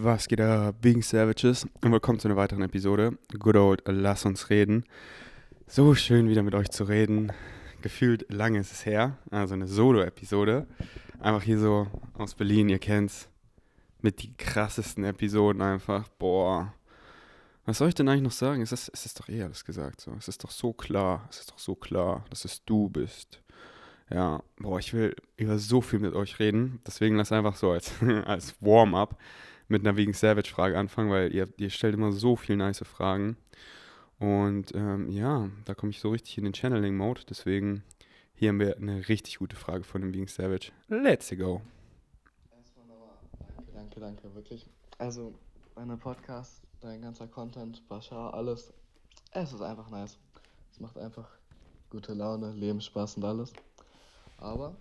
Was geht ab, Being Savages? Und willkommen zu einer weiteren Episode. Good old Lass uns reden. So schön wieder mit euch zu reden. Gefühlt lange ist es her. Also eine Solo-Episode. Einfach hier so aus Berlin, ihr kennt's. Mit die krassesten Episoden einfach. Boah. Was soll ich denn eigentlich noch sagen? Es ist, es ist doch eh alles gesagt. So. Es ist doch so klar. Es ist doch so klar, dass es du bist. Ja, boah, ich will über so viel mit euch reden. Deswegen lass einfach so als, als Warm-up mit einer Vegan Savage-Frage anfangen, weil ihr, ihr stellt immer so viele nice Fragen. Und ähm, ja, da komme ich so richtig in den Channeling-Mode. Deswegen hier haben wir eine richtig gute Frage von dem Vegan Savage. Let's go. Erstmal nochmal danke, danke, danke, wirklich. Also, meine Podcast, dein ganzer Content, Bashar, alles, es ist einfach nice. Es macht einfach gute Laune, Lebensspaß und alles. Aber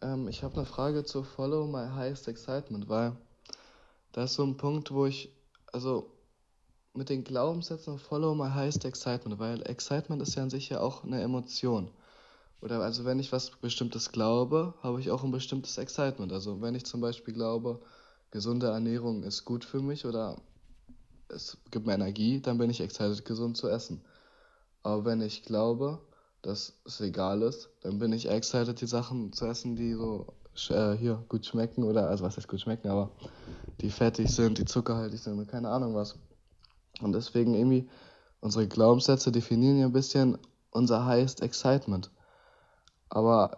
ähm, ich habe eine Frage zu Follow My Highest Excitement, weil da ist so ein Punkt, wo ich, also mit den Glaubenssätzen Follow My Highest Excitement, weil Excitement ist ja an sich ja auch eine Emotion. Oder also wenn ich was Bestimmtes glaube, habe ich auch ein bestimmtes Excitement. Also wenn ich zum Beispiel glaube, gesunde Ernährung ist gut für mich oder es gibt mir Energie, dann bin ich excited, gesund zu essen. Aber wenn ich glaube, dass es egal ist, dann bin ich excited, die Sachen zu essen, die so äh, hier gut schmecken oder, also was heißt gut schmecken, aber die fettig sind, die zuckerhaltig sind und keine Ahnung was. Und deswegen irgendwie, unsere Glaubenssätze definieren ja ein bisschen unser highest excitement. Aber.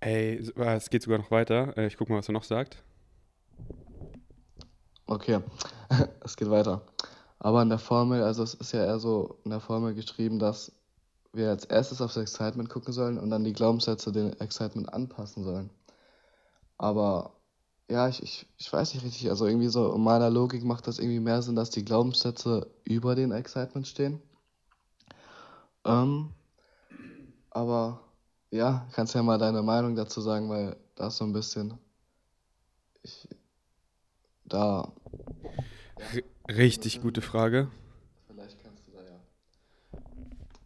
Ey, es geht sogar noch weiter. Äh, ich guck mal, was er noch sagt. Okay, es geht weiter. Aber in der Formel, also es ist ja eher so in der Formel geschrieben, dass wir als erstes aufs Excitement gucken sollen und dann die Glaubenssätze den Excitement anpassen sollen. Aber ja, ich, ich, ich weiß nicht richtig, also irgendwie so in meiner Logik macht das irgendwie mehr Sinn, dass die Glaubenssätze über den Excitement stehen. Ähm, aber ja, kannst ja mal deine Meinung dazu sagen, weil da ist so ein bisschen. Ich, da. Ja. Richtig gute Frage. Vielleicht kannst du da ja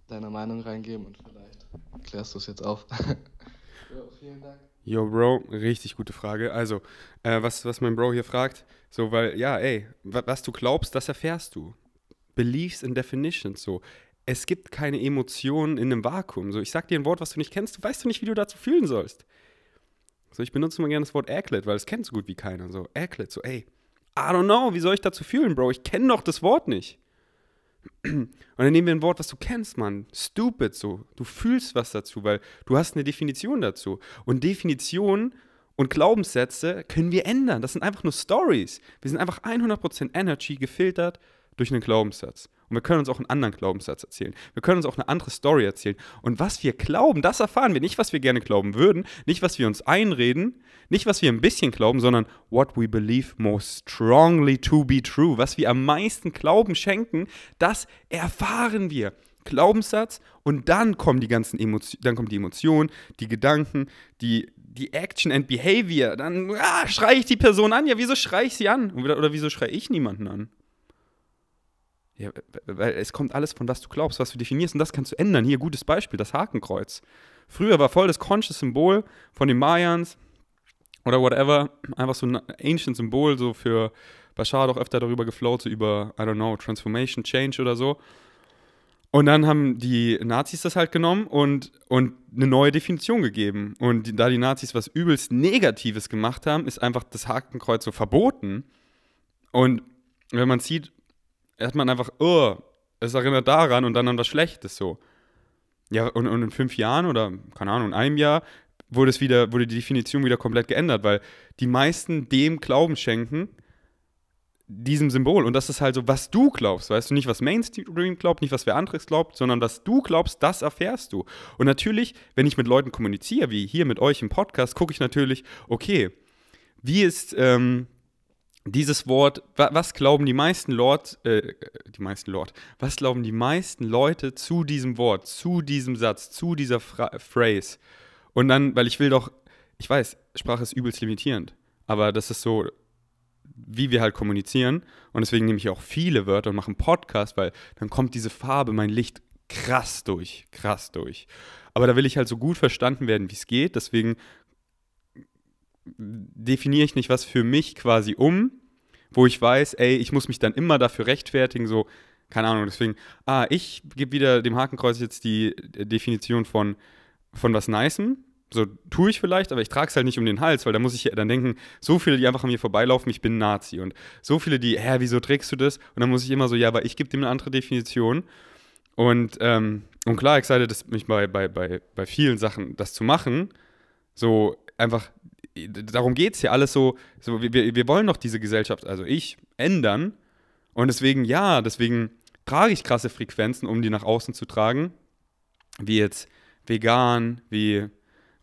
deine Meinung reingeben und vielleicht klärst du es jetzt auf. jo, vielen Dank. Yo, Bro, richtig gute Frage. Also, äh, was, was mein Bro hier fragt, so, weil, ja, ey, was du glaubst, das erfährst du. Beliefs in Definitions, so. Es gibt keine Emotionen in einem Vakuum. So, ich sag dir ein Wort, was du nicht kennst, du weißt du nicht, wie du dazu fühlen sollst. So, ich benutze immer gerne das Wort Aglet, weil es kennt so gut wie keiner. So, Aglet, so, ey, I don't know, wie soll ich dazu fühlen, Bro? Ich kenne doch das Wort nicht. Und dann nehmen wir ein Wort, was du kennst, Mann. Stupid, so. Du fühlst was dazu, weil du hast eine Definition dazu. Und Definitionen und Glaubenssätze können wir ändern. Das sind einfach nur Stories. Wir sind einfach 100% Energy gefiltert durch einen Glaubenssatz. Und wir können uns auch einen anderen Glaubenssatz erzählen. Wir können uns auch eine andere Story erzählen. Und was wir glauben, das erfahren wir. Nicht, was wir gerne glauben würden, nicht, was wir uns einreden, nicht, was wir ein bisschen glauben, sondern what we believe most strongly to be true. Was wir am meisten Glauben schenken, das erfahren wir. Glaubenssatz und dann kommen die ganzen Emotionen, dann kommt die Emotion, die Gedanken, die, die Action and Behavior. Dann ah, schreie ich die Person an. Ja, wieso schreie ich sie an? Oder, oder wieso schreie ich niemanden an? Ja, weil es kommt alles von was du glaubst, was du definierst und das kannst du ändern. Hier, gutes Beispiel, das Hakenkreuz. Früher war voll das conscious Symbol von den Mayans oder whatever, einfach so ein ancient Symbol, so für Bashar hat auch öfter darüber geflowt, so über, I don't know, Transformation, Change oder so. Und dann haben die Nazis das halt genommen und, und eine neue Definition gegeben. Und da die Nazis was übelst Negatives gemacht haben, ist einfach das Hakenkreuz so verboten. Und wenn man sieht, hat man einfach, oh, es erinnert daran und dann an was Schlechtes so. Ja, und, und in fünf Jahren oder, keine Ahnung, in einem Jahr wurde es wieder, wurde die Definition wieder komplett geändert, weil die meisten dem Glauben schenken, diesem Symbol. Und das ist halt so, was du glaubst, weißt du, nicht was Mainstream glaubt, nicht was wer anderes glaubt, sondern was du glaubst, das erfährst du. Und natürlich, wenn ich mit Leuten kommuniziere, wie hier mit euch im Podcast, gucke ich natürlich, okay, wie ist, ähm, dieses Wort, was glauben die meisten Lord, äh, die meisten Lord, was glauben die meisten Leute zu diesem Wort, zu diesem Satz, zu dieser Fra Phrase? Und dann, weil ich will doch, ich weiß, Sprache ist übelst limitierend, aber das ist so, wie wir halt kommunizieren. Und deswegen nehme ich auch viele Wörter und mache einen Podcast, weil dann kommt diese Farbe, mein Licht krass durch, krass durch. Aber da will ich halt so gut verstanden werden, wie es geht. Deswegen definiere ich nicht was für mich quasi um, wo ich weiß, ey, ich muss mich dann immer dafür rechtfertigen, so, keine Ahnung, deswegen, ah, ich gebe wieder dem Hakenkreuz jetzt die Definition von, von was Nicem. So tue ich vielleicht, aber ich trage es halt nicht um den Hals, weil da muss ich dann denken, so viele, die einfach an mir vorbeilaufen, ich bin Nazi. Und so viele, die, hä, wieso trägst du das? Und dann muss ich immer so, ja, aber ich gebe dem eine andere Definition. Und, ähm, und klar, excited ist mich bei, bei, bei, bei vielen Sachen, das zu machen. So einfach, darum geht es ja alles so, so wir, wir wollen doch diese Gesellschaft, also ich, ändern. Und deswegen, ja, deswegen trage ich krasse Frequenzen, um die nach außen zu tragen. Wie jetzt vegan, wie,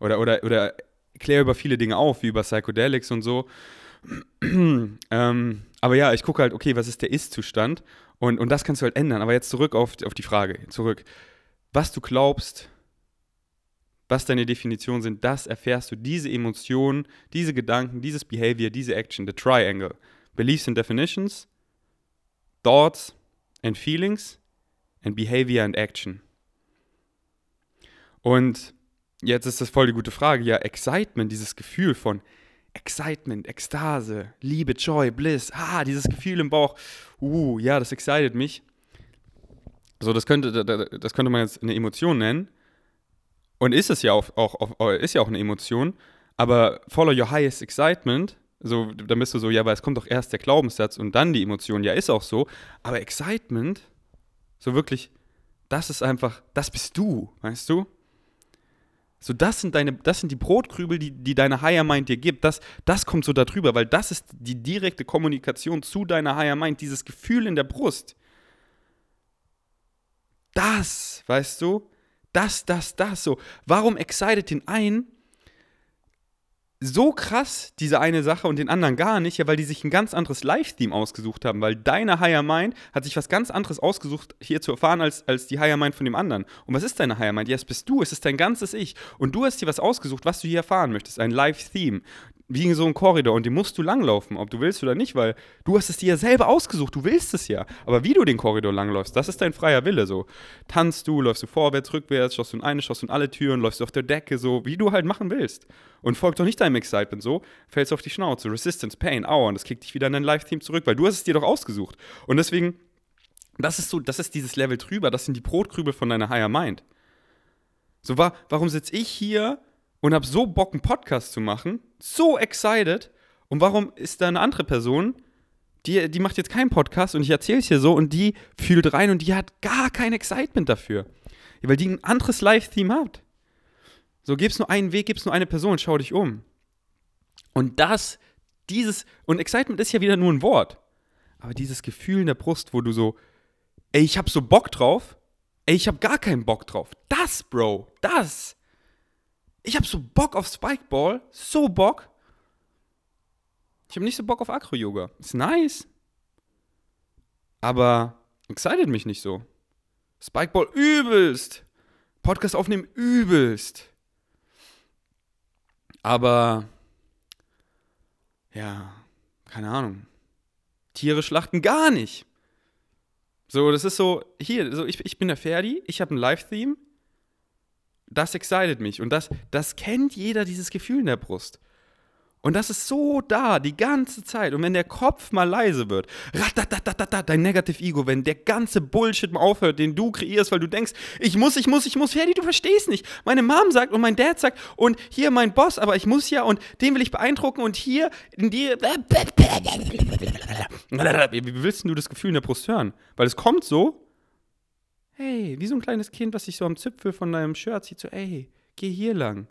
oder, oder, oder kläre über viele Dinge auf, wie über Psychedelics und so. ähm, aber ja, ich gucke halt, okay, was ist der Ist-Zustand? Und, und das kannst du halt ändern. Aber jetzt zurück auf, auf die Frage, zurück. Was du glaubst, was deine Definitionen sind, das erfährst du. Diese Emotionen, diese Gedanken, dieses Behavior, diese Action, the Triangle. Beliefs and Definitions, Thoughts and Feelings and Behavior and Action. Und jetzt ist das voll die gute Frage. Ja, Excitement, dieses Gefühl von Excitement, Ekstase, Liebe, Joy, Bliss, ah, dieses Gefühl im Bauch, uh, ja, das excited mich. So, das könnte, das könnte man jetzt eine Emotion nennen. Und ist es ja auch, auch, auch, ist ja auch eine Emotion, aber follow your highest excitement, so, dann bist du so, ja, aber es kommt doch erst der Glaubenssatz und dann die Emotion. Ja, ist auch so. Aber Excitement, so wirklich, das ist einfach, das bist du, weißt du? So, das sind deine, das sind die Brotkrübel, die, die deine Higher Mind dir gibt. Das, das kommt so darüber, weil das ist die direkte Kommunikation zu deiner Higher Mind, dieses Gefühl in der Brust. Das, weißt du, das, das, das, so. Warum excited den einen so krass, diese eine Sache und den anderen gar nicht? Ja, weil die sich ein ganz anderes Live-Theme ausgesucht haben, weil deine Higher Mind hat sich was ganz anderes ausgesucht, hier zu erfahren, als, als die Higher Mind von dem anderen. Und was ist deine Higher Mind? Ja, es bist du, es ist dein ganzes Ich. Und du hast dir was ausgesucht, was du hier erfahren möchtest, ein Live-Theme wie in so einem Korridor und den musst du langlaufen, ob du willst oder nicht, weil du hast es dir ja selber ausgesucht, du willst es ja. Aber wie du den Korridor langläufst, das ist dein freier Wille so. Tanzt du, läufst du vorwärts, rückwärts, schaust du in eine, schaust du in alle Türen, läufst du auf der Decke so, wie du halt machen willst. Und folgt doch nicht deinem Excitement so, fällst auf die Schnauze, Resistance, Pain, Aua und das kickt dich wieder in dein Live-Team zurück, weil du hast es dir doch ausgesucht. Und deswegen, das ist so, das ist dieses Level drüber, das sind die Brotkrübel von deiner Higher Mind. So, wa warum sitze ich hier und habe so Bock, einen Podcast zu machen, so excited. Und warum ist da eine andere Person, die, die macht jetzt keinen Podcast und ich erzähle es hier so und die fühlt rein und die hat gar kein Excitement dafür. Ja, weil die ein anderes Live-Theme hat. So, gib's nur einen Weg, gib's nur eine Person, schau dich um. Und das, dieses, und Excitement ist ja wieder nur ein Wort. Aber dieses Gefühl in der Brust, wo du so, ey, ich hab so Bock drauf, ey, ich hab gar keinen Bock drauf. Das, Bro, das ich habe so Bock auf Spikeball, so Bock. Ich habe nicht so Bock auf Acro-Yoga. Ist nice. Aber excited mich nicht so. Spikeball übelst. Podcast aufnehmen übelst. Aber, ja, keine Ahnung. Tiere schlachten gar nicht. So, das ist so, hier, so ich, ich bin der Ferdi, ich habe ein Live-Theme, das excited mich. Und das, das kennt jeder, dieses Gefühl in der Brust. Und das ist so da, die ganze Zeit. Und wenn der Kopf mal leise wird, dein Negative Ego, wenn der ganze Bullshit mal aufhört, den du kreierst, weil du denkst, ich muss, ich muss, ich muss, Ferdi, du verstehst nicht. Meine Mom sagt und mein Dad sagt und hier mein Boss, aber ich muss ja und den will ich beeindrucken und hier in dir. Wie willst du das Gefühl in der Brust hören? Weil es kommt so hey, wie so ein kleines Kind, was sich so am Zipfel von deinem Shirt zieht, so, ey, geh hier lang.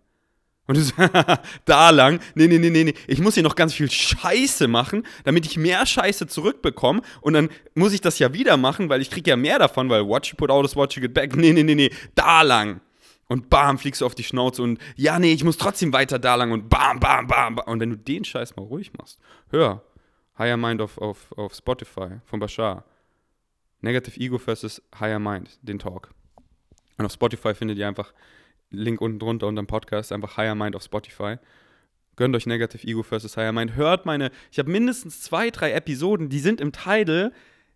Und du so, da lang? Nee, nee, nee, nee, nee. Ich muss hier noch ganz viel Scheiße machen, damit ich mehr Scheiße zurückbekomme. Und dann muss ich das ja wieder machen, weil ich kriege ja mehr davon, weil watch you put out is watch you get back. Nee, nee, nee, nee, da lang. Und bam, fliegst du auf die Schnauze und ja, nee, ich muss trotzdem weiter da lang und bam, bam, bam, bam. Und wenn du den Scheiß mal ruhig machst, hör, Higher Mind auf, auf, auf Spotify von Bashar. Negative Ego versus Higher Mind, den Talk. Und auf Spotify findet ihr einfach Link unten drunter unter dem Podcast, einfach Higher Mind auf Spotify. Gönnt euch Negative Ego versus Higher Mind. Hört meine, ich habe mindestens zwei, drei Episoden, die sind im Title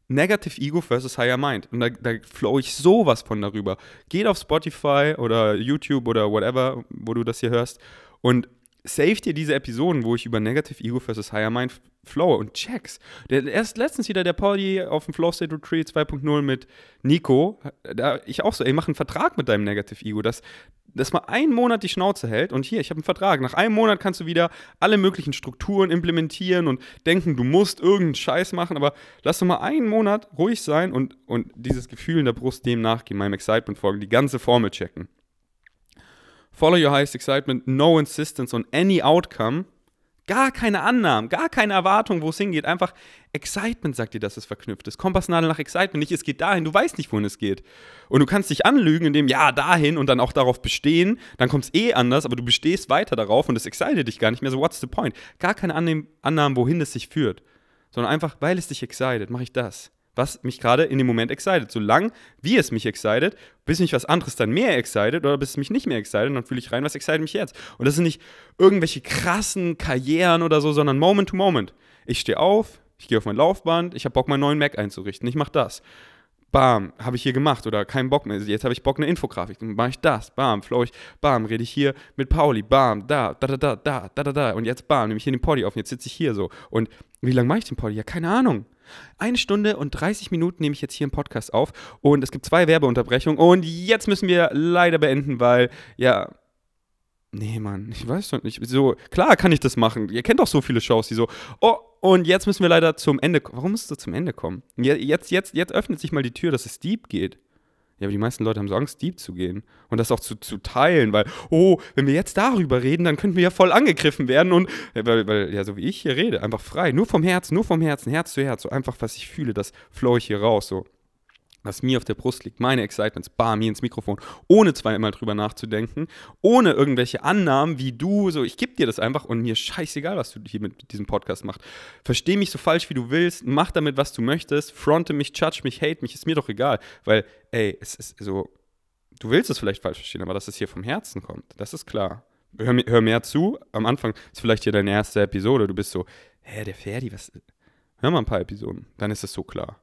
Negative Ego versus Higher Mind. Und da, da flow ich sowas von darüber. Geht auf Spotify oder YouTube oder whatever, wo du das hier hörst und save dir diese Episoden, wo ich über Negative Ego versus Higher Mind flow und checks. Der, erst letztens wieder der Pauli auf dem Flow State Retreat 2.0 mit Nico, da ich auch so, ey, mach einen Vertrag mit deinem Negative Ego, dass, dass mal einen Monat die Schnauze hält und hier, ich habe einen Vertrag. Nach einem Monat kannst du wieder alle möglichen Strukturen implementieren und denken, du musst irgendeinen Scheiß machen, aber lass doch mal einen Monat ruhig sein und, und dieses Gefühl in der Brust dem nachgehen, meinem Excitement folgen, die ganze Formel checken. Follow your highest excitement, no insistence on any outcome. Gar keine Annahmen, gar keine Erwartung, wo es hingeht. Einfach Excitement sagt dir, dass es verknüpft ist. Kompassnadel nach Excitement. Nicht, es geht dahin, du weißt nicht, wohin es geht. Und du kannst dich anlügen, indem, ja, dahin und dann auch darauf bestehen. Dann kommt es eh anders, aber du bestehst weiter darauf und es excited dich gar nicht mehr. So, what's the point? Gar keine Annahmen, wohin es sich führt. Sondern einfach, weil es dich excited, mache ich das was mich gerade in dem Moment excited. Solange wie es mich excited, bis mich was anderes dann mehr excited oder bis es mich nicht mehr excited, dann fühle ich rein, was excited mich jetzt. Und das sind nicht irgendwelche krassen Karrieren oder so, sondern Moment to Moment. Ich stehe auf, ich gehe auf mein Laufband, ich habe Bock, meinen neuen Mac einzurichten, ich mache das. Bam, habe ich hier gemacht oder keinen Bock mehr. Jetzt habe ich Bock, eine Infografik. Dann mache ich das. Bam, flow ich. Bam, rede ich hier mit Pauli. Bam, da, da, da, da, da, da, da. Und jetzt bam, nehme ich hier den Poddy auf und jetzt sitze ich hier so. Und wie lange mache ich den Poddy? Ja, keine Ahnung. Eine Stunde und 30 Minuten nehme ich jetzt hier im Podcast auf und es gibt zwei Werbeunterbrechungen und jetzt müssen wir leider beenden, weil, ja, nee, Mann, ich weiß doch nicht. So, klar kann ich das machen. Ihr kennt doch so viele Shows, die so, oh, und jetzt müssen wir leider zum Ende kommen. Warum musst du zum Ende kommen? Jetzt, jetzt, jetzt öffnet sich mal die Tür, dass es deep geht. Ja, aber die meisten Leute haben so Angst, deep zu gehen und das auch zu, zu teilen, weil, oh, wenn wir jetzt darüber reden, dann könnten wir ja voll angegriffen werden und, weil, weil, ja, so wie ich hier rede, einfach frei, nur vom Herzen, nur vom Herzen, Herz zu Herz, so einfach, was ich fühle, das flow ich hier raus, so was mir auf der Brust liegt, meine Excitements, bam, hier ins Mikrofon, ohne zweimal drüber nachzudenken, ohne irgendwelche Annahmen wie du, so, ich gebe dir das einfach und mir scheißegal, was du hier mit diesem Podcast machst. Versteh mich so falsch, wie du willst, mach damit, was du möchtest, fronte mich, judge mich, hate mich, ist mir doch egal, weil, ey, es ist so, du willst es vielleicht falsch verstehen, aber dass es hier vom Herzen kommt, das ist klar. Hör, hör mehr zu, am Anfang ist vielleicht hier deine erste Episode, du bist so, hä, der Ferdi, was, hör mal ein paar Episoden, dann ist es so klar.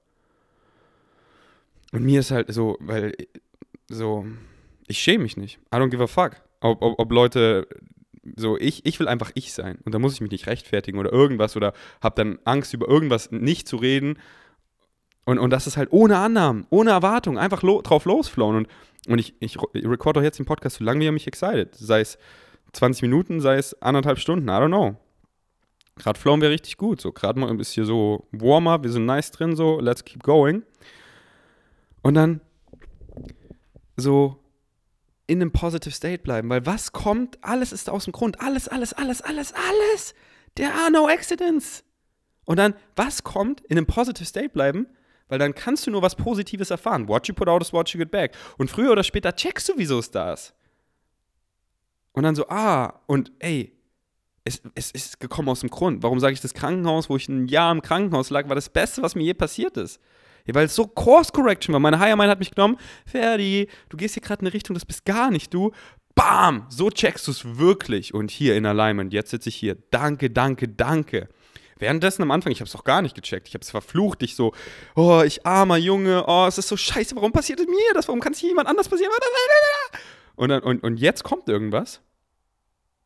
Und mir ist halt so, weil so, ich schäme mich nicht. I don't give a fuck. Ob, ob, ob Leute so, ich, ich will einfach ich sein. Und da muss ich mich nicht rechtfertigen oder irgendwas oder habe dann Angst, über irgendwas nicht zu reden. Und, und das ist halt ohne Annahmen, ohne Erwartung, einfach lo drauf losflowen. Und, und ich, ich recorde doch jetzt den Podcast so lange, wie er mich excited. Sei es 20 Minuten, sei es anderthalb Stunden, I don't know. Gerade flowen wir richtig gut. So, gerade mal ist hier so Warm-up, wir sind nice drin, so, let's keep going. Und dann so in einem positive State bleiben, weil was kommt, alles ist aus dem Grund, alles, alles, alles, alles, alles. There are no accidents. Und dann, was kommt, in einem positive State bleiben, weil dann kannst du nur was Positives erfahren. What you put out is what you get back. Und früher oder später checkst du, wieso es da ist. Und dann so, ah, und ey, es, es ist gekommen aus dem Grund. Warum sage ich das Krankenhaus, wo ich ein Jahr im Krankenhaus lag, war das Beste, was mir je passiert ist. Weil es so Course Correction war. Meine Higher Mind hat mich genommen. Ferdi, du gehst hier gerade in eine Richtung, das bist gar nicht du. Bam! So checkst du es wirklich. Und hier in Alignment, jetzt sitze ich hier. Danke, danke, danke. Währenddessen am Anfang, ich habe es doch gar nicht gecheckt. Ich habe es verflucht. Ich so, oh, ich armer Junge, oh, es ist so scheiße. Warum passiert es mir das? Warum kann es jemand anders passieren? Und, dann, und, und jetzt kommt irgendwas.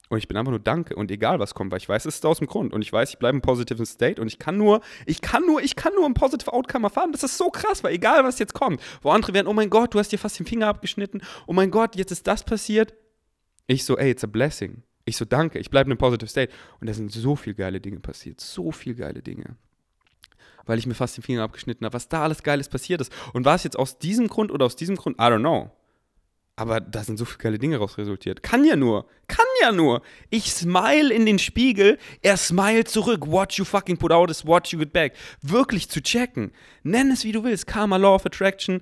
Und ich bin einfach nur Danke und egal was kommt, weil ich weiß, es ist aus dem Grund und ich weiß, ich bleibe im positiven State und ich kann nur, ich kann nur, ich kann nur ein positive Outcome erfahren. Das ist so krass, weil egal was jetzt kommt, wo andere werden, oh mein Gott, du hast dir fast den Finger abgeschnitten, oh mein Gott, jetzt ist das passiert. Ich so, ey, it's a blessing. Ich so, danke, ich bleibe im positive State. Und da sind so viele geile Dinge passiert, so viele geile Dinge. Weil ich mir fast den Finger abgeschnitten habe, was da alles Geiles passiert ist. Und war es jetzt aus diesem Grund oder aus diesem Grund? I don't know. Aber da sind so viele geile Dinge raus resultiert. Kann ja nur. Kann ja nur. Ich smile in den Spiegel, er smile zurück. What you fucking put out is what you get back. Wirklich zu checken. Nenn es wie du willst. Karma, Law of Attraction,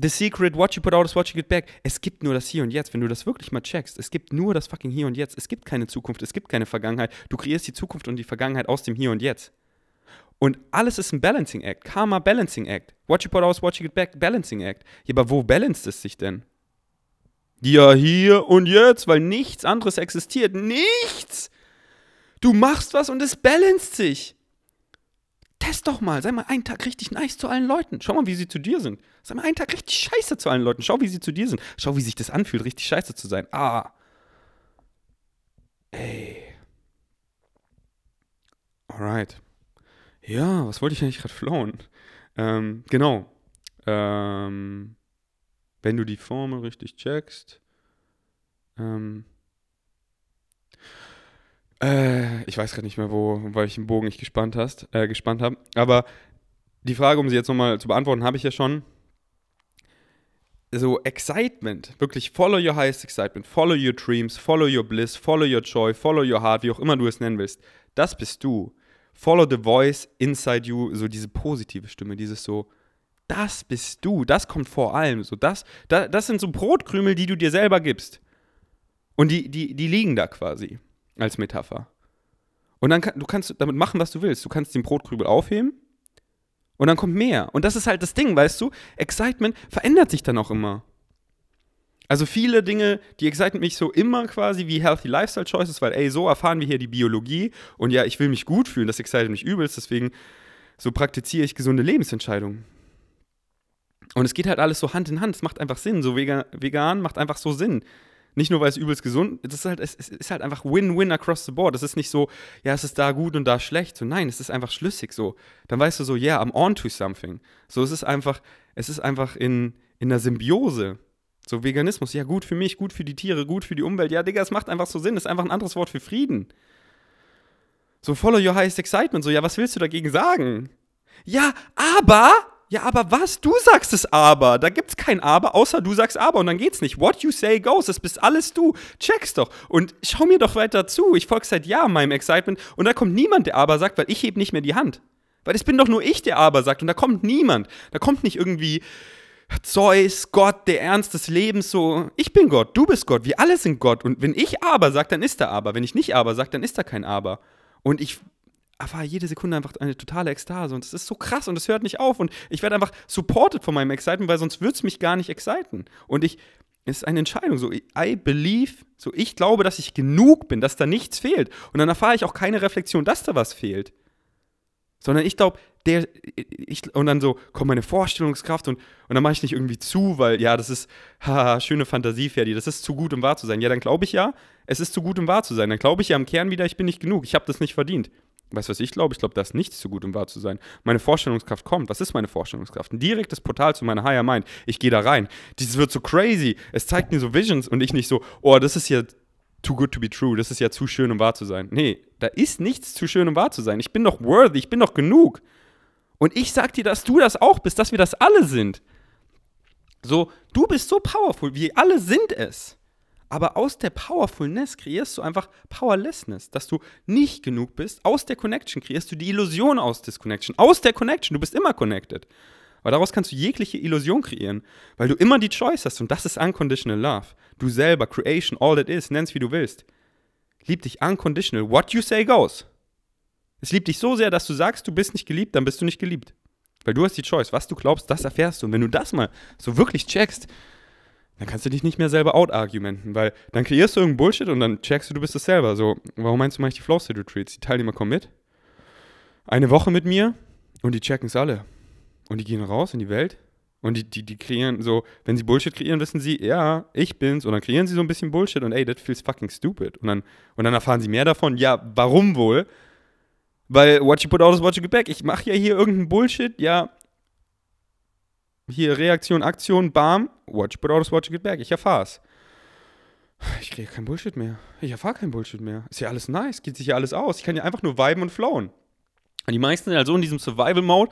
The Secret, what you put out is what you get back. Es gibt nur das Hier und Jetzt. Wenn du das wirklich mal checkst, es gibt nur das fucking Hier und Jetzt. Es gibt keine Zukunft, es gibt keine Vergangenheit. Du kreierst die Zukunft und die Vergangenheit aus dem Hier und Jetzt. Und alles ist ein Balancing Act. Karma Balancing Act. What you put out is what you get back. Balancing Act. Ja, aber wo balanced es sich denn? Ja, hier und jetzt, weil nichts anderes existiert. Nichts! Du machst was und es balanced sich. Test doch mal, sei mal einen Tag richtig nice zu allen Leuten. Schau mal, wie sie zu dir sind. Sei mal einen Tag richtig scheiße zu allen Leuten. Schau, wie sie zu dir sind. Schau, wie sich das anfühlt, richtig scheiße zu sein. Ah. Ey. Alright. Ja, was wollte ich eigentlich gerade flown? Ähm, genau. Ähm, wenn du die Formel richtig checkst. Ähm, äh, ich weiß gerade nicht mehr, wo, welchen Bogen ich gespannt hast, äh, gespannt habe. Aber die Frage, um sie jetzt nochmal zu beantworten, habe ich ja schon. So Excitement, wirklich follow your highest excitement, follow your dreams, follow your bliss, follow your joy, follow your heart, wie auch immer du es nennen willst. Das bist du. Follow the voice inside you, so diese positive Stimme, dieses so, das bist du, das kommt vor allem. So, das, das, das sind so Brotkrümel, die du dir selber gibst. Und die, die, die liegen da quasi als Metapher. Und dann du kannst damit machen, was du willst. Du kannst den Brotkrümel aufheben und dann kommt mehr. Und das ist halt das Ding, weißt du? Excitement verändert sich dann auch immer. Also viele Dinge, die exciten mich so immer quasi wie Healthy Lifestyle Choices, weil ey, so erfahren wir hier die Biologie und ja, ich will mich gut fühlen, das excited mich übelst, deswegen so praktiziere ich gesunde Lebensentscheidungen. Und es geht halt alles so Hand in Hand, es macht einfach Sinn, so vegan macht einfach so Sinn. Nicht nur, weil es übelst gesund ist, halt, es ist halt einfach Win-Win across the board. Es ist nicht so, ja, es ist da gut und da schlecht. So, nein, es ist einfach schlüssig so. Dann weißt du so, yeah, I'm on to something. So, es ist einfach, es ist einfach in, in der Symbiose. So, Veganismus, ja, gut für mich, gut für die Tiere, gut für die Umwelt. Ja, Digga, es macht einfach so Sinn. Es ist einfach ein anderes Wort für Frieden. So, follow your highest excitement. So, ja, was willst du dagegen sagen? Ja, aber ja, aber was? Du sagst es aber. Da gibt's kein aber, außer du sagst aber und dann geht's nicht. What you say goes. Das bist alles du. Check's doch. Und schau mir doch weiter zu. Ich folge seit Jahren meinem Excitement und da kommt niemand, der aber sagt, weil ich heb nicht mehr die Hand. Weil es bin doch nur ich, der aber sagt und da kommt niemand. Da kommt nicht irgendwie Zeus, Gott, der Ernst des Lebens, so, ich bin Gott, du bist Gott, wir alle sind Gott. Und wenn ich aber sage, dann ist er aber. Wenn ich nicht aber sage, dann ist er kein aber. Und ich erfahre jede Sekunde einfach eine totale Ekstase und es ist so krass und es hört nicht auf und ich werde einfach supported von meinem Excitement, weil sonst würde es mich gar nicht exciten. Und ich, es ist eine Entscheidung, so, I believe, so, ich glaube, dass ich genug bin, dass da nichts fehlt. Und dann erfahre ich auch keine Reflexion, dass da was fehlt. Sondern ich glaube, der, ich, und dann so kommt meine Vorstellungskraft und, und dann mache ich nicht irgendwie zu, weil ja, das ist, haha, schöne Fantasie, Ferdi, das ist zu gut, um wahr zu sein. Ja, dann glaube ich ja, es ist zu gut, um wahr zu sein. Dann glaube ich ja im Kern wieder, ich bin nicht genug, ich habe das nicht verdient. Weißt du, was ich glaube? Ich glaube, das ist nichts zu gut, um wahr zu sein. Meine Vorstellungskraft kommt. Was ist meine Vorstellungskraft? Ein direktes Portal zu meiner Higher Mind. Ich gehe da rein. Dieses wird so crazy. Es zeigt mir so Visions und ich nicht so, oh, das ist ja too good to be true. Das ist ja zu schön, um wahr zu sein. Nee, da ist nichts zu schön, um wahr zu sein. Ich bin doch worthy. Ich bin doch genug. Und ich sag dir, dass du das auch bist, dass wir das alle sind. So, du bist so powerful. Wir alle sind es. Aber aus der Powerfulness kreierst du einfach Powerlessness, dass du nicht genug bist. Aus der Connection kreierst du die Illusion aus Disconnection. Aus der Connection, du bist immer connected. Aber daraus kannst du jegliche Illusion kreieren, weil du immer die Choice hast und das ist unconditional love. Du selber, Creation, all that is, nenn's wie du willst. Lieb dich unconditional. What you say goes. Es liebt dich so sehr, dass du sagst, du bist nicht geliebt, dann bist du nicht geliebt. Weil du hast die Choice. Was du glaubst, das erfährst du. Und wenn du das mal so wirklich checkst, dann kannst du dich nicht mehr selber out-argumenten, weil dann kreierst du irgendeinen Bullshit und dann checkst du, du bist es selber. So, warum meinst du, mache ich die Flow Retreats? Die Teilnehmer kommen mit, eine Woche mit mir und die checken es alle. Und die gehen raus in die Welt und die, die, die kreieren so, wenn sie Bullshit kreieren, wissen sie, ja, ich bin's. Und dann kreieren sie so ein bisschen Bullshit und ey, that feels fucking stupid. Und dann, und dann erfahren sie mehr davon, ja, warum wohl? Weil what you put out is what you get back. Ich mache ja hier irgendeinen Bullshit, ja, hier Reaktion, Aktion, bam, watch, but all watch, get back. Ich erfahr's. Ich kriege kein Bullshit mehr. Ich erfahre kein Bullshit mehr. Ist ja alles nice, geht sich ja alles aus. Ich kann ja einfach nur viben und flowen. Und die meisten sind also in diesem Survival-Mode.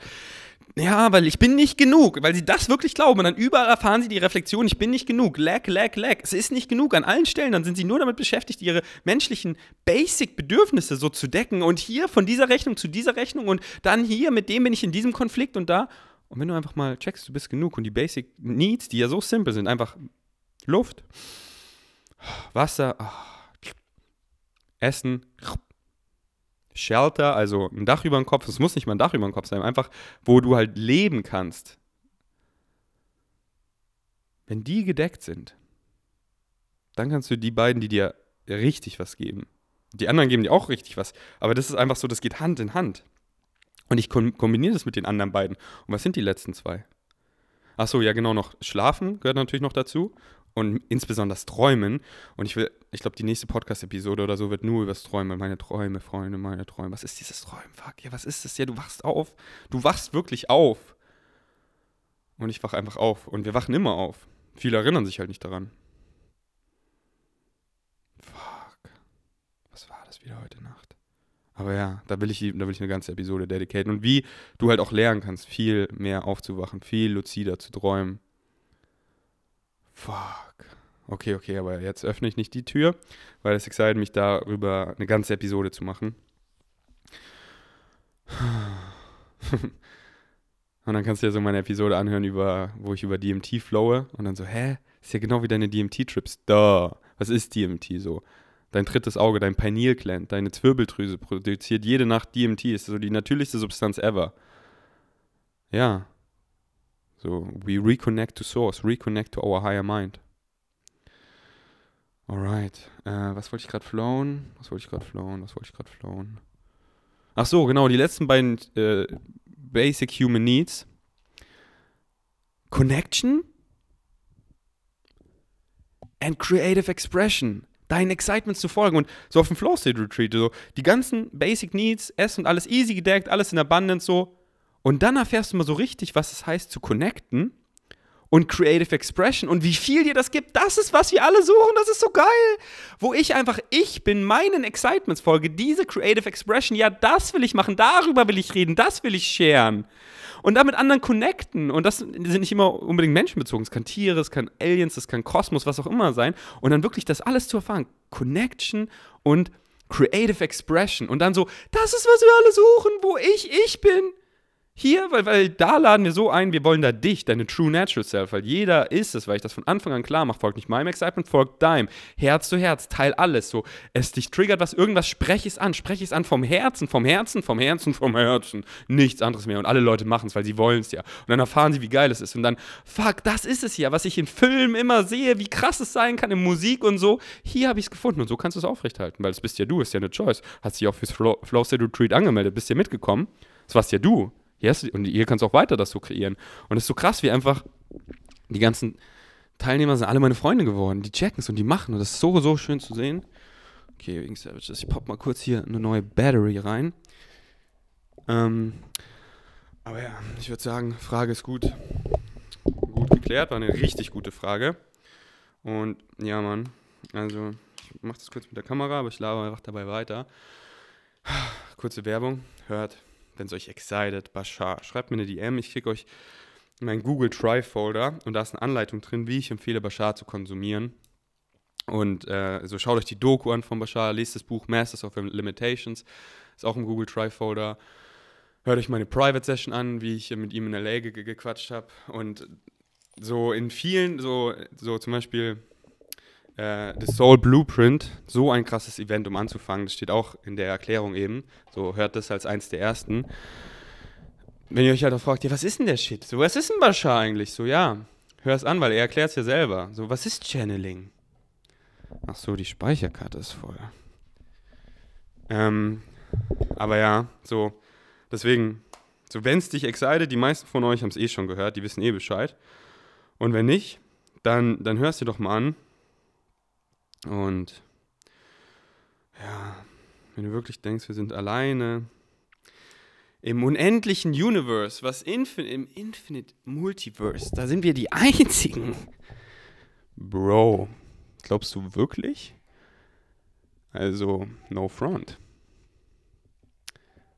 Ja, weil ich bin nicht genug, weil sie das wirklich glauben. Und dann überall erfahren sie die Reflexion, ich bin nicht genug. Lag, lag, lag. Es ist nicht genug an allen Stellen. Dann sind sie nur damit beschäftigt, ihre menschlichen Basic-Bedürfnisse so zu decken. Und hier von dieser Rechnung zu dieser Rechnung und dann hier, mit dem bin ich in diesem Konflikt und da. Und wenn du einfach mal checkst, du bist genug und die Basic Needs, die ja so simpel sind, einfach Luft, Wasser, Essen, Shelter, also ein Dach über dem Kopf, es muss nicht mal ein Dach über dem Kopf sein, einfach wo du halt leben kannst. Wenn die gedeckt sind, dann kannst du die beiden, die dir richtig was geben. Die anderen geben dir auch richtig was, aber das ist einfach so, das geht Hand in Hand. Und ich kombiniere das mit den anderen beiden. Und was sind die letzten zwei? Achso, ja, genau, noch Schlafen gehört natürlich noch dazu. und insbesondere Träumen. Und ich will, ich glaube, die nächste Podcast-Episode oder so wird nur über das Träumen. Meine Träume, Freunde, meine Träume. Was ist dieses Träumen? Fuck, ja, was ist das? Ja, du wachst auf. Du wachst wirklich auf. Und ich wach einfach auf. Und wir wachen immer auf. Viele erinnern sich halt nicht daran. Fuck. Was war das wieder heute Nacht? Aber ja, da will ich, da will ich eine ganze Episode dedicaten. Und wie du halt auch lernen kannst, viel mehr aufzuwachen, viel luzider zu träumen. Fuck. Okay, okay, aber jetzt öffne ich nicht die Tür, weil es excited mich darüber eine ganze Episode zu machen. Und dann kannst du ja so meine Episode anhören, über, wo ich über DMT flowe. Und dann so, hä? Ist ja genau wie deine DMT-Trips. Da. Was ist DMT so? Dein drittes Auge, dein Pineal Gland, deine Zwirbeldrüse produziert jede Nacht DMT. Ist so die natürlichste Substanz ever. Ja. So, we reconnect to source, reconnect to our higher mind. Alright. Äh, was wollte ich gerade flown? Was wollte ich gerade flown? Was wollte ich gerade flown? Ach so, genau, die letzten beiden äh, Basic Human Needs. Connection and Creative Expression. Deinen Excitements zu folgen und so auf dem Flow State Retreat, so die ganzen Basic Needs, Essen und alles easy gedeckt, alles in Abundance so. Und dann erfährst du mal so richtig, was es heißt zu connecten und Creative Expression und wie viel dir das gibt, das ist, was wir alle suchen, das ist so geil. Wo ich einfach ich bin, meinen Excitements folge, diese Creative Expression, ja, das will ich machen, darüber will ich reden, das will ich sharen. Und damit anderen connecten. Und das sind nicht immer unbedingt menschenbezogen. Es kann Tiere, es kann Aliens, es kann Kosmos, was auch immer sein. Und dann wirklich das alles zu erfahren. Connection und Creative Expression. Und dann so, das ist, was wir alle suchen, wo ich ich bin. Hier, weil, weil da laden wir so ein, wir wollen da dich, deine True Natural Self, weil jeder ist es, weil ich das von Anfang an klar mache, folgt nicht meinem Excitement, folgt deinem. Herz zu Herz, teil alles. So, es dich triggert was, irgendwas, spreche es an, spreche es an vom Herzen, vom Herzen, vom Herzen, vom Herzen. Nichts anderes mehr. Und alle Leute machen es, weil sie wollen es ja. Und dann erfahren sie, wie geil es ist. Und dann, fuck, das ist es ja, was ich in Filmen immer sehe, wie krass es sein kann in Musik und so. Hier habe ich es gefunden und so kannst du es aufrechthalten, weil es bist ja du, ist ja eine Choice. Hast dich auch fürs Flow, State Retreat angemeldet, bist ja mitgekommen. Das warst ja du. Hier hast du, und ihr kannst auch weiter das so kreieren. Und es ist so krass, wie einfach die ganzen Teilnehmer sind alle meine Freunde geworden. Die checken es und die machen. Und das ist so, so schön zu sehen. Okay, wegen Savages. Ich pop mal kurz hier eine neue Battery rein. Ähm, aber ja, ich würde sagen, Frage ist gut. Gut geklärt, war eine richtig gute Frage. Und ja, Mann, also ich mache das kurz mit der Kamera, aber ich laber einfach dabei weiter. Kurze Werbung, hört wenn es euch excited, Bashar, schreibt mir eine DM, ich schicke euch meinen Google Drive Folder und da ist eine Anleitung drin, wie ich empfehle, Bashar zu konsumieren. Und äh, so schaut euch die Doku an von Bashar, lest das Buch Masters of Limitations, ist auch im Google Drive Folder. Hört euch meine Private Session an, wie ich mit ihm in LA ge gequatscht habe. Und so in vielen, so, so zum Beispiel äh, The Soul Blueprint, so ein krasses Event, um anzufangen. Das steht auch in der Erklärung eben. So hört das als eins der ersten. Wenn ihr euch halt auch fragt, ja, was ist denn der Shit? So, was ist ein Bashar eigentlich? So, ja, hör es an, weil er erklärt es ja selber. So, was ist Channeling? Ach so, die Speicherkarte ist voll. Ähm, aber ja, so, deswegen, so, wenn es dich excited, die meisten von euch haben es eh schon gehört, die wissen eh Bescheid. Und wenn nicht, dann, dann hörst du doch mal an. Und ja, wenn du wirklich denkst, wir sind alleine im unendlichen Universe, was infin im Infinite Multiverse, da sind wir die Einzigen. Bro, glaubst du wirklich? Also, no front.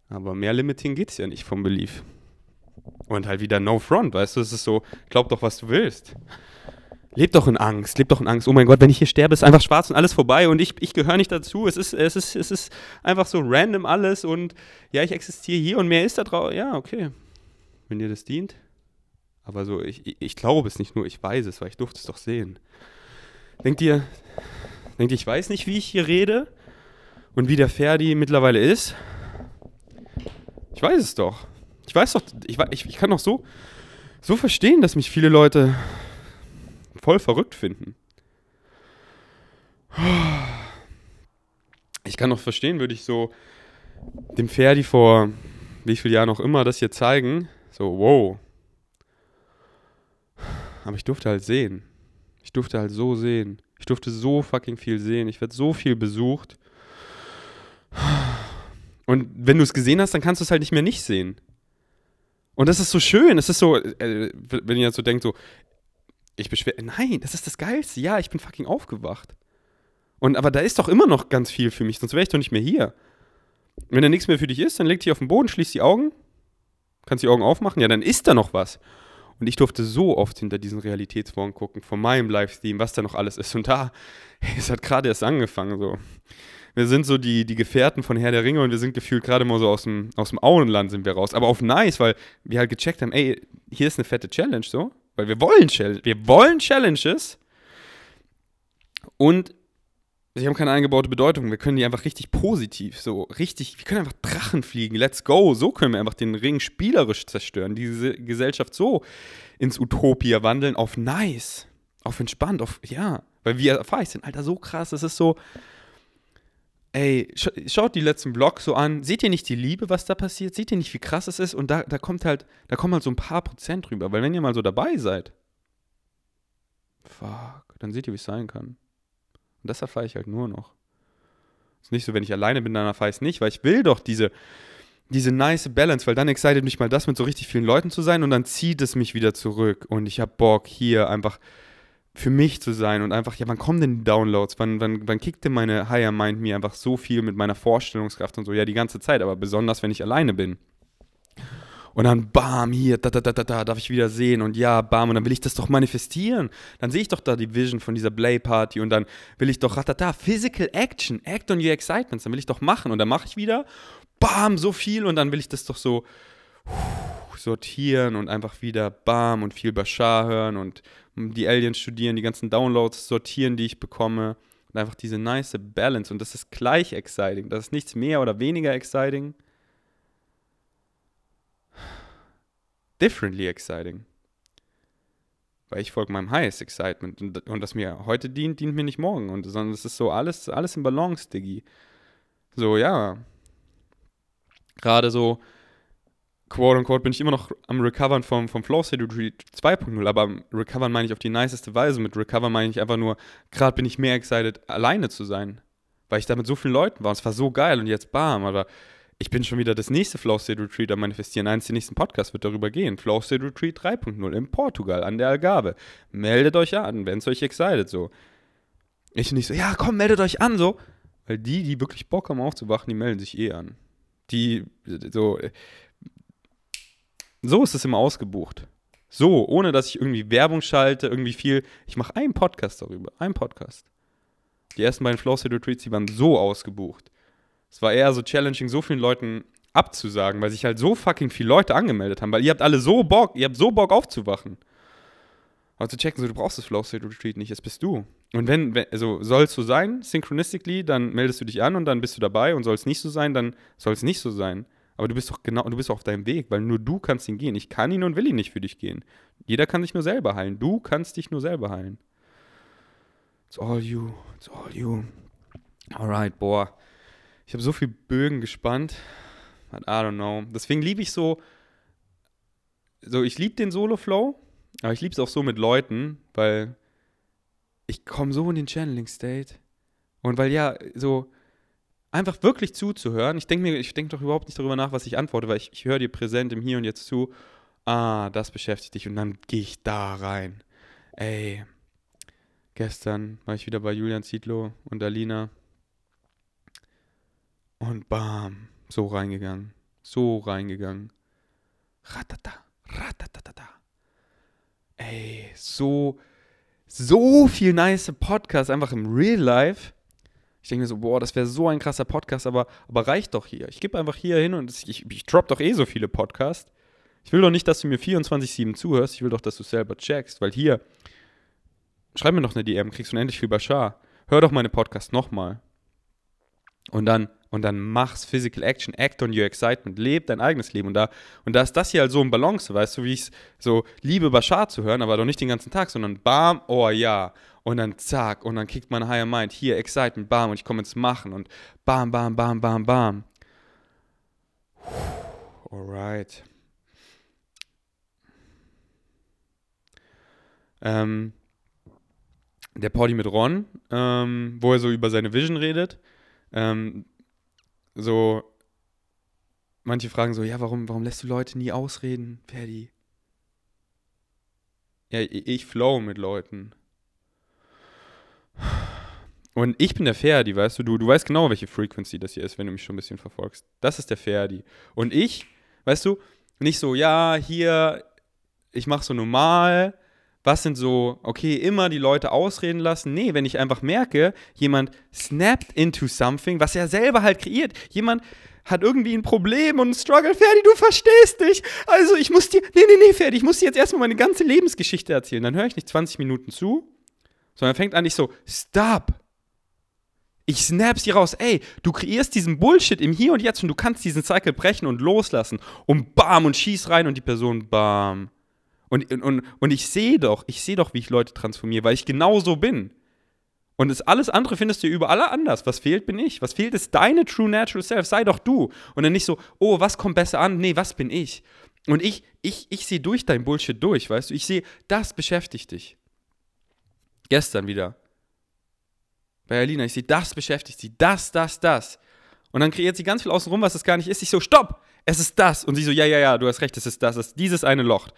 Aber mehr Limiting geht's ja nicht vom Belief. Und halt wieder no front, weißt du, es ist so, glaub doch, was du willst. Leb doch in Angst, leb doch in Angst. Oh mein Gott, wenn ich hier sterbe, ist einfach schwarz und alles vorbei und ich, ich gehöre nicht dazu. Es ist, es, ist, es ist einfach so random alles und ja, ich existiere hier und mehr ist da drauf. Ja, okay. Wenn dir das dient. Aber so, ich, ich glaube es nicht nur, ich weiß es, weil ich durfte es doch sehen. Denkt ihr, denkt ihr, ich weiß nicht, wie ich hier rede und wie der Ferdi mittlerweile ist? Ich weiß es doch. Ich weiß doch, ich, ich, ich kann doch so, so verstehen, dass mich viele Leute voll verrückt finden. Ich kann noch verstehen, würde ich so dem Ferdi vor wie viel Jahren auch immer das hier zeigen, so wow. Aber ich durfte halt sehen. Ich durfte halt so sehen. Ich durfte so fucking viel sehen. Ich werde so viel besucht. Und wenn du es gesehen hast, dann kannst du es halt nicht mehr nicht sehen. Und das ist so schön. Es ist so, äh, wenn ihr jetzt so denkt, so, ich beschwere. Nein, das ist das Geilste. Ja, ich bin fucking aufgewacht. Und aber da ist doch immer noch ganz viel für mich, sonst wäre ich doch nicht mehr hier. Wenn da nichts mehr für dich ist, dann leg dich auf den Boden, schließ die Augen, kannst die Augen aufmachen, ja, dann ist da noch was. Und ich durfte so oft hinter diesen Realitätsformen gucken, von meinem Livestream, was da noch alles ist. Und da, hey, es hat gerade erst angefangen, so. Wir sind so die, die Gefährten von Herr der Ringe und wir sind gefühlt gerade mal so aus dem, aus dem Auenland sind wir raus. Aber auf nice, weil wir halt gecheckt haben, ey, hier ist eine fette Challenge, so. Weil wir wollen, wir wollen Challenges. Und sie haben keine eingebaute Bedeutung. Wir können die einfach richtig positiv, so richtig, wir können einfach Drachen fliegen, let's go. So können wir einfach den Ring spielerisch zerstören, diese Gesellschaft so ins Utopia wandeln, auf nice, auf entspannt, auf, ja. Weil wir erfahre ich sind, Alter, so krass, das ist so, ey, schaut die letzten Vlogs so an, seht ihr nicht die Liebe, was da passiert? Seht ihr nicht, wie krass es ist? Und da, da kommt halt, da kommen halt so ein paar Prozent drüber, weil wenn ihr mal so dabei seid, fuck, dann seht ihr, wie es sein kann. Und das erfahre ich halt nur noch. Ist nicht so, wenn ich alleine bin, dann erfahre ich es nicht, weil ich will doch diese, diese nice Balance, weil dann excited mich mal das, mit so richtig vielen Leuten zu sein und dann zieht es mich wieder zurück und ich habe Bock, hier einfach für mich zu sein und einfach, ja, wann kommen denn die Downloads? Wann, wann, wann kickt denn meine Higher Mind mir einfach so viel mit meiner Vorstellungskraft und so? Ja, die ganze Zeit, aber besonders, wenn ich alleine bin. Und dann bam, hier, da, da, da, da, da, darf ich wieder sehen und ja, bam, und dann will ich das doch manifestieren. Dann sehe ich doch da die Vision von dieser Play-Party und dann will ich doch, ratata, Physical Action, Act on your excitements, dann will ich doch machen und dann mache ich wieder, bam, so viel und dann will ich das doch so sortieren und einfach wieder bam und viel Bashar hören und die Aliens studieren, die ganzen Downloads sortieren, die ich bekomme und einfach diese nice Balance und das ist gleich exciting, das ist nichts mehr oder weniger exciting. differently exciting. Weil ich folge meinem highest excitement. Und, und das mir heute dient, dient mir nicht morgen. Und, sondern es ist so alles, alles im Balance, Diggi. So, ja. Gerade so, quote unquote, bin ich immer noch am Recovern vom, vom Flow State Retreat 2.0. Aber Recovern meine ich auf die niceste Weise. Mit Recover meine ich einfach nur, gerade bin ich mehr excited, alleine zu sein. Weil ich da mit so vielen Leuten war. Und es war so geil. Und jetzt bam. Aber ich bin schon wieder das nächste Flow State Retreat am Manifestieren. Eins der nächsten Podcasts wird darüber gehen. Flow State Retreat 3.0 in Portugal an der Algarve. Meldet euch an, wenn es euch excited so. Ich nicht so, ja, komm, meldet euch an so. Weil die, die wirklich Bock haben aufzuwachen, die melden sich eh an. Die, so, so ist es immer ausgebucht. So, ohne dass ich irgendwie Werbung schalte, irgendwie viel. Ich mache einen Podcast darüber. Einen Podcast. Die ersten beiden Flow State Retreats, die waren so ausgebucht. Es war eher so challenging, so vielen Leuten abzusagen, weil sich halt so fucking viele Leute angemeldet haben, weil ihr habt alle so Bock, ihr habt so Bock aufzuwachen. Aber zu checken, so, du brauchst das Flow State Retreat nicht, es bist du. Und wenn, wenn also soll es so sein, synchronistically, dann meldest du dich an und dann bist du dabei und soll es nicht so sein, dann soll es nicht so sein. Aber du bist doch genau, du bist doch auf deinem Weg, weil nur du kannst ihn gehen. Ich kann ihn und will ihn nicht für dich gehen. Jeder kann sich nur selber heilen. Du kannst dich nur selber heilen. It's all you. It's all you. Alright, boah. Ich habe so viel Bögen gespannt. I don't know. Deswegen liebe ich so, so ich liebe den Solo-Flow, aber ich liebe es auch so mit Leuten, weil ich komme so in den Channeling-State. Und weil ja, so einfach wirklich zuzuhören. Ich denke mir, ich denke doch überhaupt nicht darüber nach, was ich antworte, weil ich, ich höre dir präsent im Hier und Jetzt zu. Ah, das beschäftigt dich und dann gehe ich da rein. Ey, gestern war ich wieder bei Julian Zietlow und Alina und bam, so reingegangen. So reingegangen. Ratata, ratatatata. Ey, so, so viel nice Podcast einfach im Real Life. Ich denke mir so, boah, das wäre so ein krasser Podcast, aber, aber reicht doch hier. Ich gebe einfach hier hin und ich, ich drop doch eh so viele Podcasts. Ich will doch nicht, dass du mir 24-7 zuhörst, ich will doch, dass du selber checkst, weil hier, schreib mir noch eine DM, kriegst unendlich viel Bashar. Hör doch meine Podcast nochmal. Und dann und dann mach's Physical Action, act on your excitement, leb dein eigenes Leben. Und da, und da ist das hier halt so ein Balance, weißt du, wie ich es so liebe, Bashar zu hören, aber doch nicht den ganzen Tag, sondern bam, oh ja. Und dann zack, und dann kickt mein Higher Mind, hier, Excitement, bam, und ich komme ins Machen und bam, bam, bam, bam, bam. Alright. Ähm, der Poddy mit Ron, ähm, wo er so über seine Vision redet. Ähm, so, manche fragen so, ja, warum, warum lässt du Leute nie ausreden, Ferdi? Ja, ich flow mit Leuten. Und ich bin der Ferdi, weißt du? du? Du weißt genau, welche Frequency das hier ist, wenn du mich schon ein bisschen verfolgst. Das ist der Ferdi. Und ich, weißt du, nicht so, ja, hier, ich mache so normal. Was sind so, okay, immer die Leute ausreden lassen? Nee, wenn ich einfach merke, jemand snapped into something, was er selber halt kreiert. Jemand hat irgendwie ein Problem und ein Struggle. Ferdi, du verstehst dich. Also ich muss dir, nee, nee, nee, Ferdi, ich muss dir jetzt erstmal meine ganze Lebensgeschichte erzählen. Dann höre ich nicht 20 Minuten zu, sondern fängt an, nicht so, stop. Ich snap sie raus. Ey, du kreierst diesen Bullshit im Hier und Jetzt und du kannst diesen Cycle brechen und loslassen. Und bam, und schieß rein und die Person bam. Und, und, und ich sehe doch, ich sehe doch, wie ich Leute transformiere, weil ich genau so bin. Und das alles andere findest du überall anders. Was fehlt, bin ich. Was fehlt, ist deine True Natural Self. Sei doch du. Und dann nicht so, oh, was kommt besser an? Nee, was bin ich? Und ich, ich, ich sehe durch dein Bullshit durch, weißt du? Ich sehe, das beschäftigt dich. Gestern wieder bei Alina. Ich sehe, das beschäftigt sie, das, das, das. Und dann kreiert sie ganz viel außenrum, was es gar nicht ist. Ich so, stopp, es ist das. Und sie so, ja, ja, ja, du hast recht, es ist das, es ist dieses eine Loch.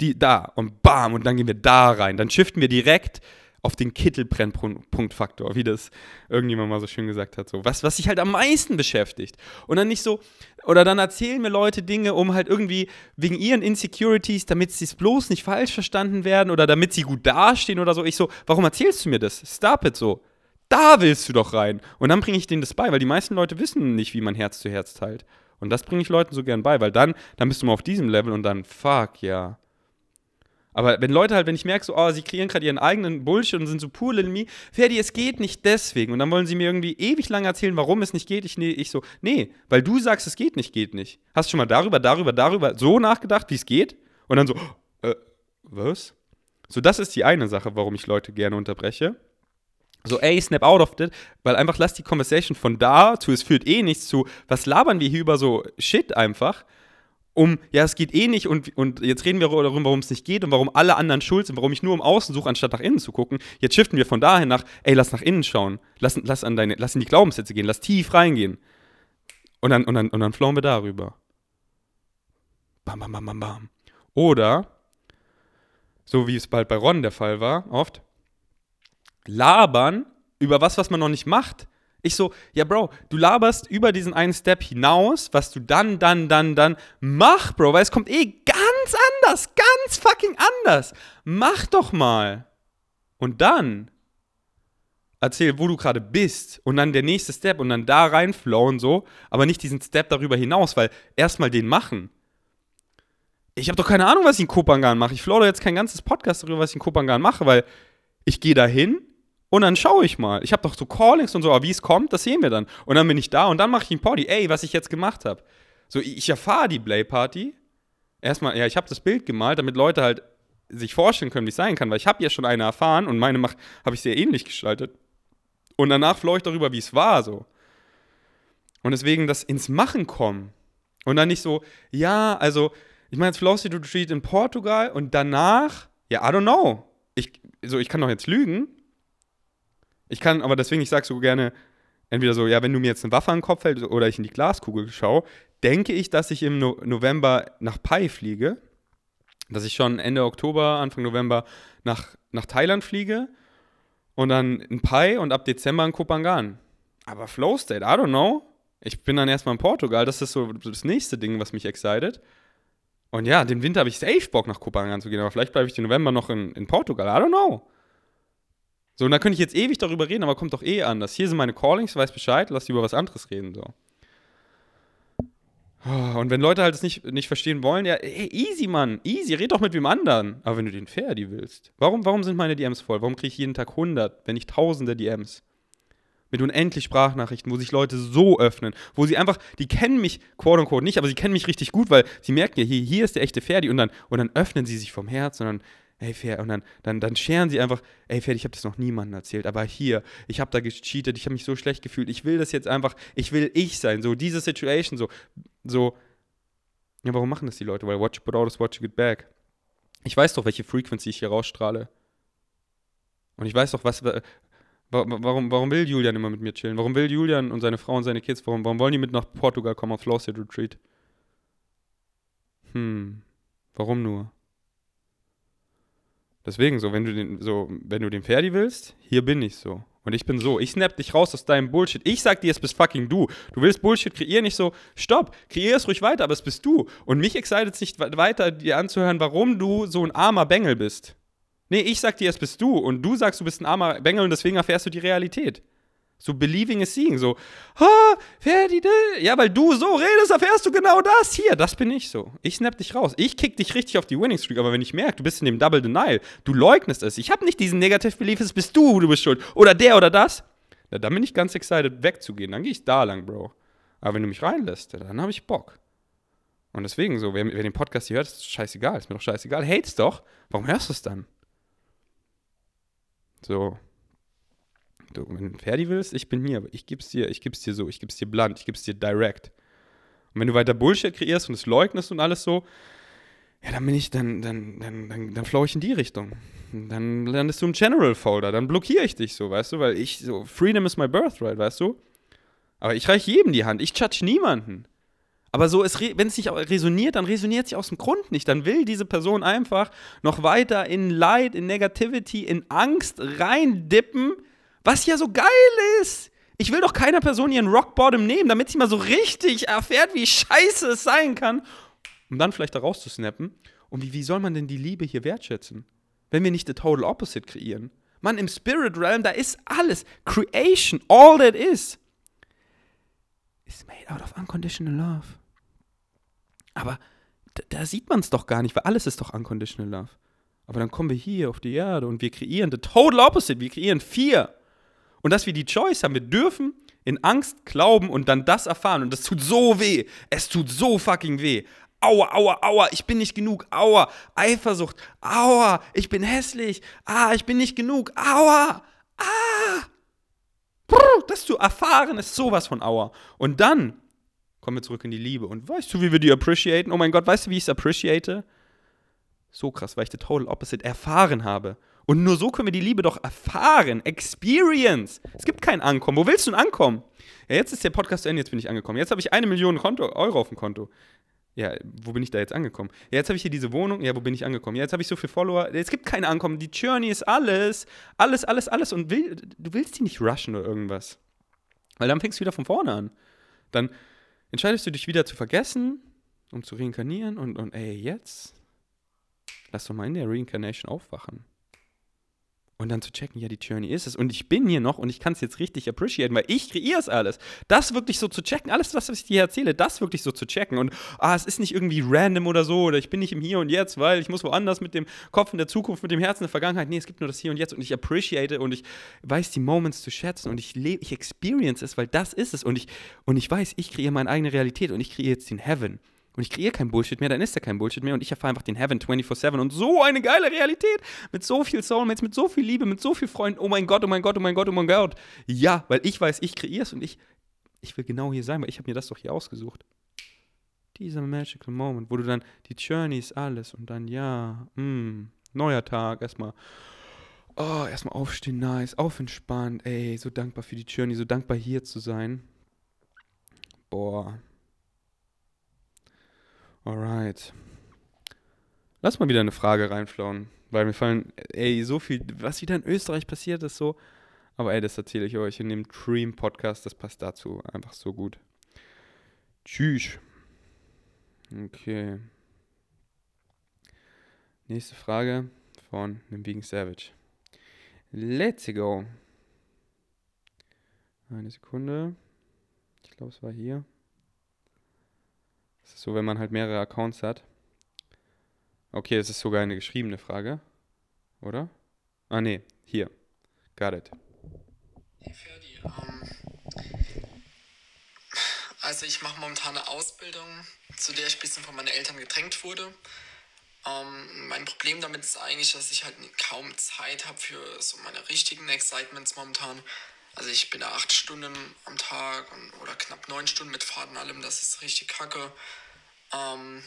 Die, da und bam, und dann gehen wir da rein. Dann shiften wir direkt auf den Kittelbrennpunktfaktor, wie das irgendjemand mal so schön gesagt hat. So. Was, was sich halt am meisten beschäftigt. Und dann nicht so, oder dann erzählen mir Leute Dinge, um halt irgendwie wegen ihren Insecurities, damit sie es bloß nicht falsch verstanden werden oder damit sie gut dastehen oder so. Ich so, warum erzählst du mir das? Stop it so da willst du doch rein. Und dann bringe ich denen das bei, weil die meisten Leute wissen nicht, wie man Herz zu Herz teilt. Und das bringe ich Leuten so gern bei, weil dann, dann bist du mal auf diesem Level und dann, fuck, ja. Aber wenn Leute halt, wenn ich merke, so, oh, sie kreieren gerade ihren eigenen Bullshit und sind so pur little me, Ferdi, es geht nicht deswegen. Und dann wollen sie mir irgendwie ewig lang erzählen, warum es nicht geht. Ich, nee, ich so, nee, weil du sagst, es geht nicht, geht nicht. Hast du schon mal darüber, darüber, darüber so nachgedacht, wie es geht? Und dann so, äh, was? So, das ist die eine Sache, warum ich Leute gerne unterbreche so, ey, snap out of it, weil einfach lass die Conversation von da zu, es führt eh nichts zu, was labern wir hier über so Shit einfach, um, ja, es geht eh nicht und, und jetzt reden wir darüber, warum es nicht geht und warum alle anderen schuld sind, warum ich nur im Außen suche, anstatt nach innen zu gucken. Jetzt shiften wir von dahin nach, ey, lass nach innen schauen, lass, lass, an deine, lass in die Glaubenssätze gehen, lass tief reingehen. Und dann, und dann, und dann flowen wir darüber. Bam, bam, bam, bam, bam. Oder, so wie es bald bei Ron der Fall war, oft, labern über was, was man noch nicht macht. Ich so, ja, Bro, du laberst über diesen einen Step hinaus, was du dann, dann, dann, dann mach, Bro, weil es kommt eh ganz anders, ganz fucking anders. Mach doch mal. Und dann erzähl, wo du gerade bist und dann der nächste Step und dann da reinflowen so, aber nicht diesen Step darüber hinaus, weil erstmal den machen. Ich habe doch keine Ahnung, was ich in Kopangan mache. Ich flow jetzt kein ganzes Podcast darüber, was ich in Kopangan mache, weil ich gehe dahin, und dann schaue ich mal. Ich habe doch so Callings und so, aber wie es kommt, das sehen wir dann. Und dann bin ich da und dann mache ich ein Party. Ey, was ich jetzt gemacht habe. So, ich erfahre die Play Party. Erstmal, ja, ich habe das Bild gemalt, damit Leute halt sich vorstellen können, wie es sein kann, weil ich habe ja schon eine erfahren und meine habe ich sehr ähnlich gestaltet. Und danach floh ich darüber, wie es war, so. Und deswegen das ins Machen kommen. Und dann nicht so, ja, also, ich meine, jetzt flowst du Retreat in Portugal und danach, ja, I don't know. Ich, so, ich kann doch jetzt lügen, ich kann, aber deswegen, ich sage so gerne, entweder so, ja, wenn du mir jetzt eine Waffe an den Kopf hältst oder ich in die Glaskugel schaue, denke ich, dass ich im no November nach Pai fliege, dass ich schon Ende Oktober, Anfang November nach, nach Thailand fliege und dann in Pai und ab Dezember in Kopangan. Aber Flow State, I don't know. Ich bin dann erstmal in Portugal, das ist so das nächste Ding, was mich excited. Und ja, den Winter habe ich safe Bock nach Kopangan zu gehen, aber vielleicht bleibe ich den November noch in, in Portugal, I don't know. So, und da könnte ich jetzt ewig darüber reden, aber kommt doch eh anders. Hier sind meine Callings, weiß Bescheid, lass die über was anderes reden. So. Und wenn Leute halt das nicht, nicht verstehen wollen, ja, ey, easy, Mann, easy, red doch mit wem anderen. Aber wenn du den Ferdi willst, warum, warum sind meine DMs voll? Warum kriege ich jeden Tag 100, wenn nicht tausende DMs? Mit unendlich Sprachnachrichten, wo sich Leute so öffnen, wo sie einfach, die kennen mich, quote unquote, nicht, aber sie kennen mich richtig gut, weil sie merken ja, hier, hier ist der echte Ferdi und dann, und dann öffnen sie sich vom Herz und dann ey, fair. Und dann, dann, dann scheren sie einfach, ey, fair, ich habe das noch niemandem erzählt, aber hier, ich habe da gecheatet, ich habe mich so schlecht gefühlt, ich will das jetzt einfach, ich will ich sein, so diese Situation, so, so. Ja, warum machen das die Leute? Weil watch you put out is watch get back. Ich weiß doch, welche Frequency ich hier rausstrahle. Und ich weiß doch, was. Warum, warum will Julian immer mit mir chillen? Warum will Julian und seine Frau und seine Kids, warum, warum wollen die mit nach Portugal kommen auf State Retreat? Hm, warum nur? Deswegen so, wenn du den, so, wenn du den Ferdi willst, hier bin ich so. Und ich bin so, ich snap dich raus aus deinem Bullshit. Ich sag dir, es bist fucking du. Du willst Bullshit kreieren, nicht so, stopp, kreier es ruhig weiter, aber es bist du. Und mich excited es nicht weiter, dir anzuhören, warum du so ein armer Bengel bist. Nee, ich sag dir, es bist du. Und du sagst, du bist ein armer Bengel und deswegen erfährst du die Realität. So believing is seeing. So, ha, Ferdi, ja, weil du so redest, erfährst du genau das. Hier, das bin ich so. Ich snap dich raus. Ich kick dich richtig auf die Winning Streak, aber wenn ich merke, du bist in dem Double Denial, du leugnest es. Ich habe nicht diesen Negative Belief, es bist du, du bist schuld. Oder der oder das. Na, dann bin ich ganz excited, wegzugehen. Dann gehe ich da lang, Bro. Aber wenn du mich reinlässt, dann habe ich Bock. Und deswegen so, wer, wer den Podcast hier hört, ist scheißegal. Ist mir doch scheißegal. Hates doch. Warum hörst du es dann? So, Du, wenn du Ferdi willst, ich bin hier. Ich gib's dir, ich gib's dir so, ich gib's dir blunt, ich gib's dir direct. Und wenn du weiter Bullshit kreierst und es leugnest und alles so, ja, dann bin ich, dann, dann, dann, dann, dann flow ich in die Richtung. Dann landest du im General Folder, dann blockiere ich dich so, weißt du, weil ich so, Freedom is my birthright, weißt du? Aber ich reiche jedem die Hand, ich judge niemanden. Aber so, wenn es nicht resoniert, dann resoniert es sich aus dem Grund nicht. Dann will diese Person einfach noch weiter in Leid, in Negativity, in Angst reindippen, was ja so geil ist. Ich will doch keiner Person ihren Rockbottom nehmen, damit sie mal so richtig erfährt, wie scheiße es sein kann, um dann vielleicht da rauszusnappen. Und wie, wie soll man denn die Liebe hier wertschätzen, wenn wir nicht the total opposite kreieren? Mann, im Spirit Realm, da ist alles. Creation, all that is, is made out of unconditional love. Aber da, da sieht man es doch gar nicht, weil alles ist doch unconditional love. Aber dann kommen wir hier auf die Erde und wir kreieren the total opposite. Wir kreieren vier. Und dass wir die Choice haben, wir dürfen in Angst glauben und dann das erfahren. Und das tut so weh. Es tut so fucking weh. Aua, aua, aua, ich bin nicht genug. Aua, Eifersucht. Aua, ich bin hässlich. Ah, ich bin nicht genug. Aua, ah. Das zu erfahren ist sowas von Aua. Und dann kommen wir zurück in die Liebe. Und weißt du, wie wir die appreciaten? Oh mein Gott, weißt du, wie ich es appreciate? So krass, weil ich the total opposite erfahren habe. Und nur so können wir die Liebe doch erfahren. Experience. Es gibt kein Ankommen. Wo willst du denn ankommen? Ja, jetzt ist der Podcast zu Ende, jetzt bin ich angekommen. Jetzt habe ich eine Million Konto, Euro auf dem Konto. Ja, wo bin ich da jetzt angekommen? Ja, jetzt habe ich hier diese Wohnung. Ja, wo bin ich angekommen? Ja, jetzt habe ich so viele Follower. Es gibt kein Ankommen. Die Journey ist alles. Alles, alles, alles. Und will, du willst die nicht rushen oder irgendwas. Weil dann fängst du wieder von vorne an. Dann entscheidest du dich wieder zu vergessen, um zu reinkarnieren. Und, und ey, jetzt lass doch mal in der Reincarnation aufwachen. Und dann zu checken, ja, die Journey ist es. Und ich bin hier noch und ich kann es jetzt richtig appreciaten, weil ich kreiere es alles. Das wirklich so zu checken, alles, was ich dir erzähle, das wirklich so zu checken. Und ah, es ist nicht irgendwie random oder so, oder ich bin nicht im Hier und Jetzt, weil ich muss woanders mit dem Kopf in der Zukunft, mit dem Herzen in der Vergangenheit. Nee, es gibt nur das Hier und Jetzt und ich appreciate und ich weiß die Moments zu schätzen und ich lebe, ich experience es, weil das ist es. Und ich, und ich weiß, ich kreiere meine eigene Realität und ich kreiere jetzt den Heaven und ich kreiere kein Bullshit mehr, dann ist da kein Bullshit mehr und ich erfahre einfach den Heaven 24-7 und so eine geile Realität mit so viel Soulmates, mit so viel Liebe, mit so viel Freunden. Oh mein Gott, oh mein Gott, oh mein Gott, oh mein Gott. Ja, weil ich weiß, ich kreiere es und ich, ich will genau hier sein, weil ich habe mir das doch hier ausgesucht. Dieser magical Moment, wo du dann die Journey ist alles und dann ja, mh, mm, neuer Tag, erstmal oh, erstmal aufstehen, nice, aufentspannt, ey, so dankbar für die Journey, so dankbar hier zu sein. Boah, Alright. Lass mal wieder eine Frage reinflauen, weil mir fallen, ey, so viel, was wieder in Österreich passiert ist, so. Aber ey, das erzähle ich euch in dem Dream Podcast, das passt dazu einfach so gut. Tschüss. Okay. Nächste Frage von einem Vegan Savage. Let's go. Eine Sekunde. Ich glaube, es war hier. Das ist so, wenn man halt mehrere Accounts hat. Okay, es ist sogar eine geschriebene Frage. Oder? Ah, nee, hier. Got it. Hey Ferdi, ähm, also ich mache momentan eine Ausbildung, zu der ich ein bisschen von meinen Eltern gedrängt wurde. Ähm, mein Problem damit ist eigentlich, dass ich halt kaum Zeit habe für so meine richtigen Excitements momentan. Also ich bin da acht Stunden am Tag und, oder knapp neun Stunden mit Fahrten allem, das ist richtig kacke. Ähm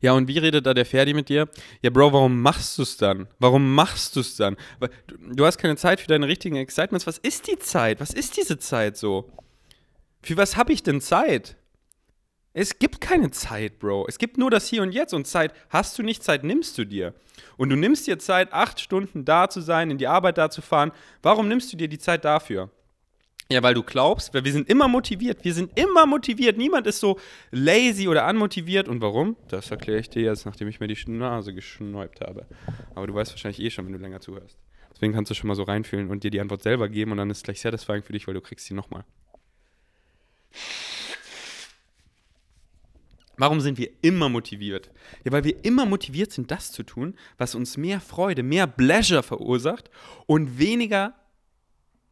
Ja, und wie redet da der Ferdi mit dir? Ja, Bro, warum machst du es dann? Warum machst du es dann? Du hast keine Zeit für deine richtigen Excitements. Was ist die Zeit? Was ist diese Zeit so? Für was habe ich denn Zeit? Es gibt keine Zeit, Bro. Es gibt nur das Hier und Jetzt. Und Zeit hast du nicht, Zeit nimmst du dir. Und du nimmst dir Zeit, acht Stunden da zu sein, in die Arbeit da zu fahren. Warum nimmst du dir die Zeit dafür? Ja, weil du glaubst, weil wir sind immer motiviert. Wir sind immer motiviert. Niemand ist so lazy oder unmotiviert. Und warum? Das erkläre ich dir jetzt, nachdem ich mir die Nase geschnäubt habe. Aber du weißt wahrscheinlich eh schon, wenn du länger zuhörst. Deswegen kannst du schon mal so reinfühlen und dir die Antwort selber geben und dann ist es gleich satisfying für dich, weil du kriegst sie nochmal. Warum sind wir immer motiviert? Ja, weil wir immer motiviert sind, das zu tun, was uns mehr Freude, mehr Pleasure verursacht und weniger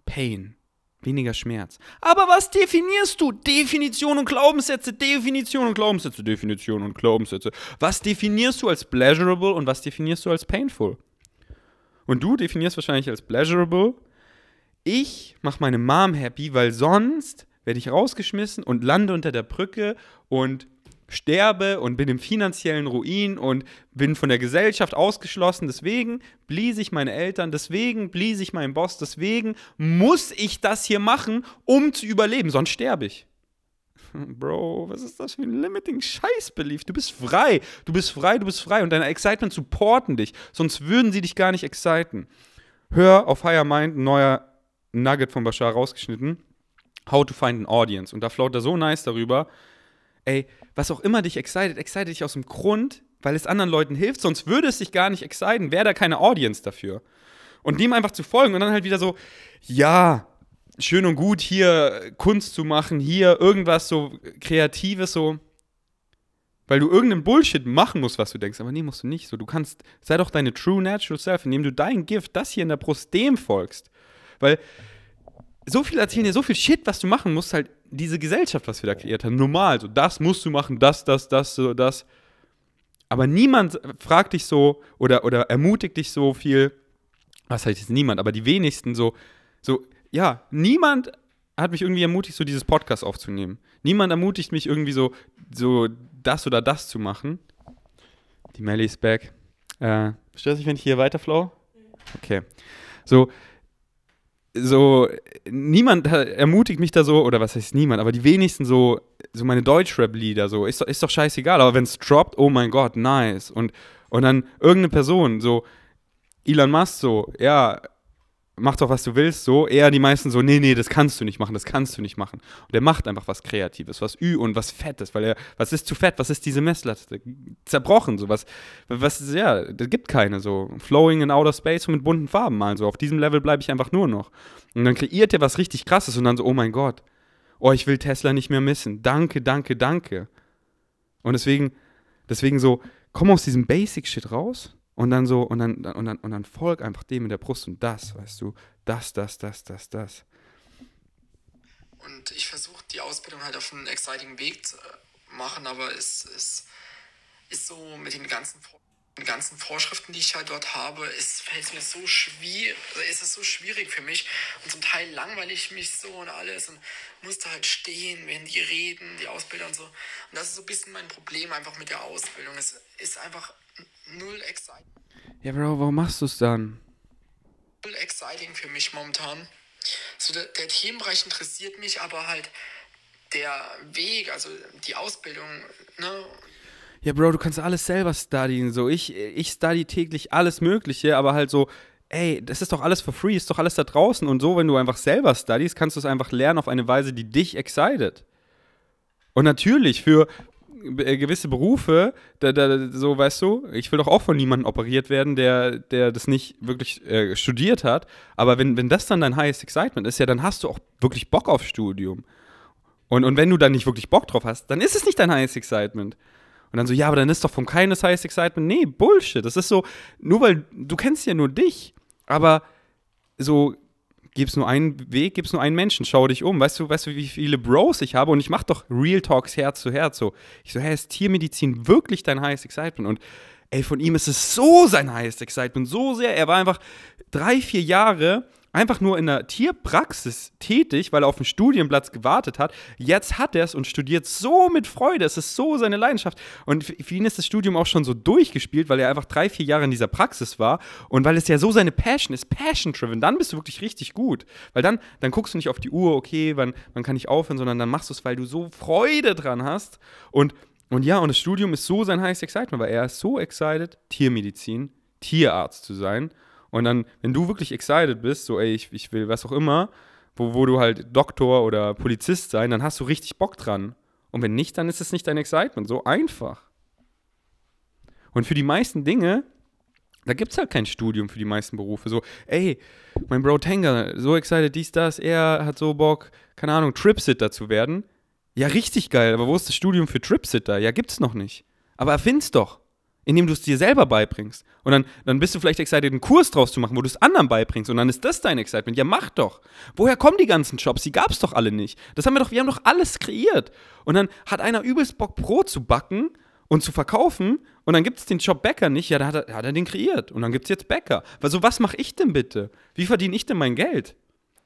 Pain. Weniger Schmerz. Aber was definierst du? Definition und Glaubenssätze, Definition und Glaubenssätze, Definition und Glaubenssätze. Was definierst du als pleasurable und was definierst du als painful? Und du definierst wahrscheinlich als pleasurable. Ich mache meine Mom happy, weil sonst werde ich rausgeschmissen und lande unter der Brücke und sterbe und bin im finanziellen Ruin und bin von der Gesellschaft ausgeschlossen. Deswegen blies ich meine Eltern, deswegen blies ich meinen Boss, deswegen muss ich das hier machen, um zu überleben, sonst sterbe ich. Bro, was ist das für ein limiting Scheißbelief? Du bist frei, du bist frei, du bist frei und deine Excitement supporten dich, sonst würden sie dich gar nicht exciten. Hör auf Higher Mind, neuer Nugget von Bashar rausgeschnitten. How to find an audience. Und da float er so nice darüber, ey, was auch immer dich excited, excited dich aus dem Grund, weil es anderen Leuten hilft, sonst würde es dich gar nicht exciten, wäre da keine Audience dafür. Und dem einfach zu folgen und dann halt wieder so, ja, schön und gut, hier Kunst zu machen, hier irgendwas so Kreatives, so, weil du irgendeinen Bullshit machen musst, was du denkst, aber nee, musst du nicht. So, du kannst, sei doch deine true natural self, indem du dein Gift, das hier in der Brust, dem folgst. Weil so viel erzählen dir so viel Shit, was du machen musst, halt diese Gesellschaft, was wir da kreiert haben. Normal, so das musst du machen, das, das, das, so, das. Aber niemand fragt dich so oder, oder ermutigt dich so viel. Was heißt jetzt niemand, aber die wenigsten so, so, ja, niemand hat mich irgendwie ermutigt, so dieses Podcast aufzunehmen. Niemand ermutigt mich irgendwie so, so das oder das zu machen. Die Melly ist back. Äh, stört sich, wenn ich hier weiterflow? Okay. So, so, niemand ermutigt mich da so, oder was heißt niemand, aber die wenigsten so, so meine Deutschrap-Lieder, so, ist, ist doch scheißegal, aber wenn es droppt, oh mein Gott, nice. Und, und dann irgendeine Person, so, Elon Musk, so, ja, mach doch, was du willst, so. Eher die meisten so, nee, nee, das kannst du nicht machen, das kannst du nicht machen. Und er macht einfach was Kreatives, was Ü und was Fettes, weil er, was ist zu fett, was ist diese Messlatte? Zerbrochen, so was, was, ja, das gibt keine, so. Flowing in outer space und mit bunten Farben mal, so. Auf diesem Level bleibe ich einfach nur noch. Und dann kreiert er was richtig krasses und dann so, oh mein Gott, oh, ich will Tesla nicht mehr missen. Danke, danke, danke. Und deswegen, deswegen so, komm aus diesem Basic-Shit raus und dann so, und dann, und dann, und dann folg einfach dem in der Brust und das, weißt du, das, das, das, das, das. Und ich versuche die Ausbildung halt auf einen exciting Weg zu machen, aber es, es ist so mit den ganzen, den ganzen Vorschriften, die ich halt dort habe, es fällt mir so schwierig, ist es so schwierig für mich und zum Teil langweile ich mich so und alles und musste halt stehen, während die reden, die Ausbilder und so. Und das ist so ein bisschen mein Problem einfach mit der Ausbildung. Es ist einfach null exciting. Ja, Bro, warum machst du es dann? Null exciting für mich momentan. So, der, der Themenbereich interessiert mich, aber halt der Weg, also die Ausbildung, ne? Ja, Bro, du kannst alles selber studien. So, ich, ich study täglich alles Mögliche, aber halt so, ey, das ist doch alles for free, ist doch alles da draußen. Und so, wenn du einfach selber studies, kannst du es einfach lernen auf eine Weise, die dich excited. Und natürlich, für gewisse Berufe, da, da, so weißt du, ich will doch auch von niemandem operiert werden, der, der das nicht wirklich äh, studiert hat. Aber wenn, wenn das dann dein highest excitement ist, ja, dann hast du auch wirklich Bock auf Studium. Und, und wenn du dann nicht wirklich Bock drauf hast, dann ist es nicht dein highest excitement. Und dann so, ja, aber dann ist doch vom keines highest excitement. Nee, Bullshit. Das ist so, nur weil du kennst ja nur dich, aber so gibt es nur einen Weg, gibt es nur einen Menschen, schau dich um. Weißt du, weißt du, wie viele Bros ich habe? Und ich mache doch Real Talks Herz zu Herz. So. Ich so, hey, ist Tiermedizin wirklich dein highest excitement? Und ey, von ihm ist es so sein highest excitement, so sehr. Er war einfach drei, vier Jahre einfach nur in der Tierpraxis tätig, weil er auf einen Studienplatz gewartet hat. Jetzt hat er es und studiert so mit Freude. Es ist so seine Leidenschaft. Und für ihn ist das Studium auch schon so durchgespielt, weil er einfach drei, vier Jahre in dieser Praxis war und weil es ja so seine Passion ist, passion-driven. Dann bist du wirklich richtig gut. Weil dann, dann guckst du nicht auf die Uhr, okay, wann, wann kann ich aufhören, sondern dann machst du es, weil du so Freude dran hast. Und, und ja, und das Studium ist so sein highest excitement, weil er ist so excited, Tiermedizin, Tierarzt zu sein. Und dann, wenn du wirklich excited bist, so, ey, ich, ich will was auch immer, wo, wo du halt Doktor oder Polizist sein, dann hast du richtig Bock dran. Und wenn nicht, dann ist es nicht dein Excitement. So einfach. Und für die meisten Dinge, da gibt es halt kein Studium für die meisten Berufe. So, ey, mein Bro Tanger, so excited, dies, das, er hat so Bock, keine Ahnung, Tripsitter zu werden. Ja, richtig geil, aber wo ist das Studium für Tripsitter? Ja, gibt's noch nicht. Aber erfind's doch indem du es dir selber beibringst. Und dann, dann bist du vielleicht excited, einen Kurs draus zu machen, wo du es anderen beibringst. Und dann ist das dein Excitement. Ja, mach doch. Woher kommen die ganzen Jobs? Die gab es doch alle nicht. Das haben wir doch, wir haben doch alles kreiert. Und dann hat einer übelst Bock, Brot zu backen und zu verkaufen. Und dann gibt es den Job Bäcker nicht. Ja, da hat er, hat er den kreiert. Und dann gibt es jetzt Bäcker. Also, was mache ich denn bitte? Wie verdiene ich denn mein Geld?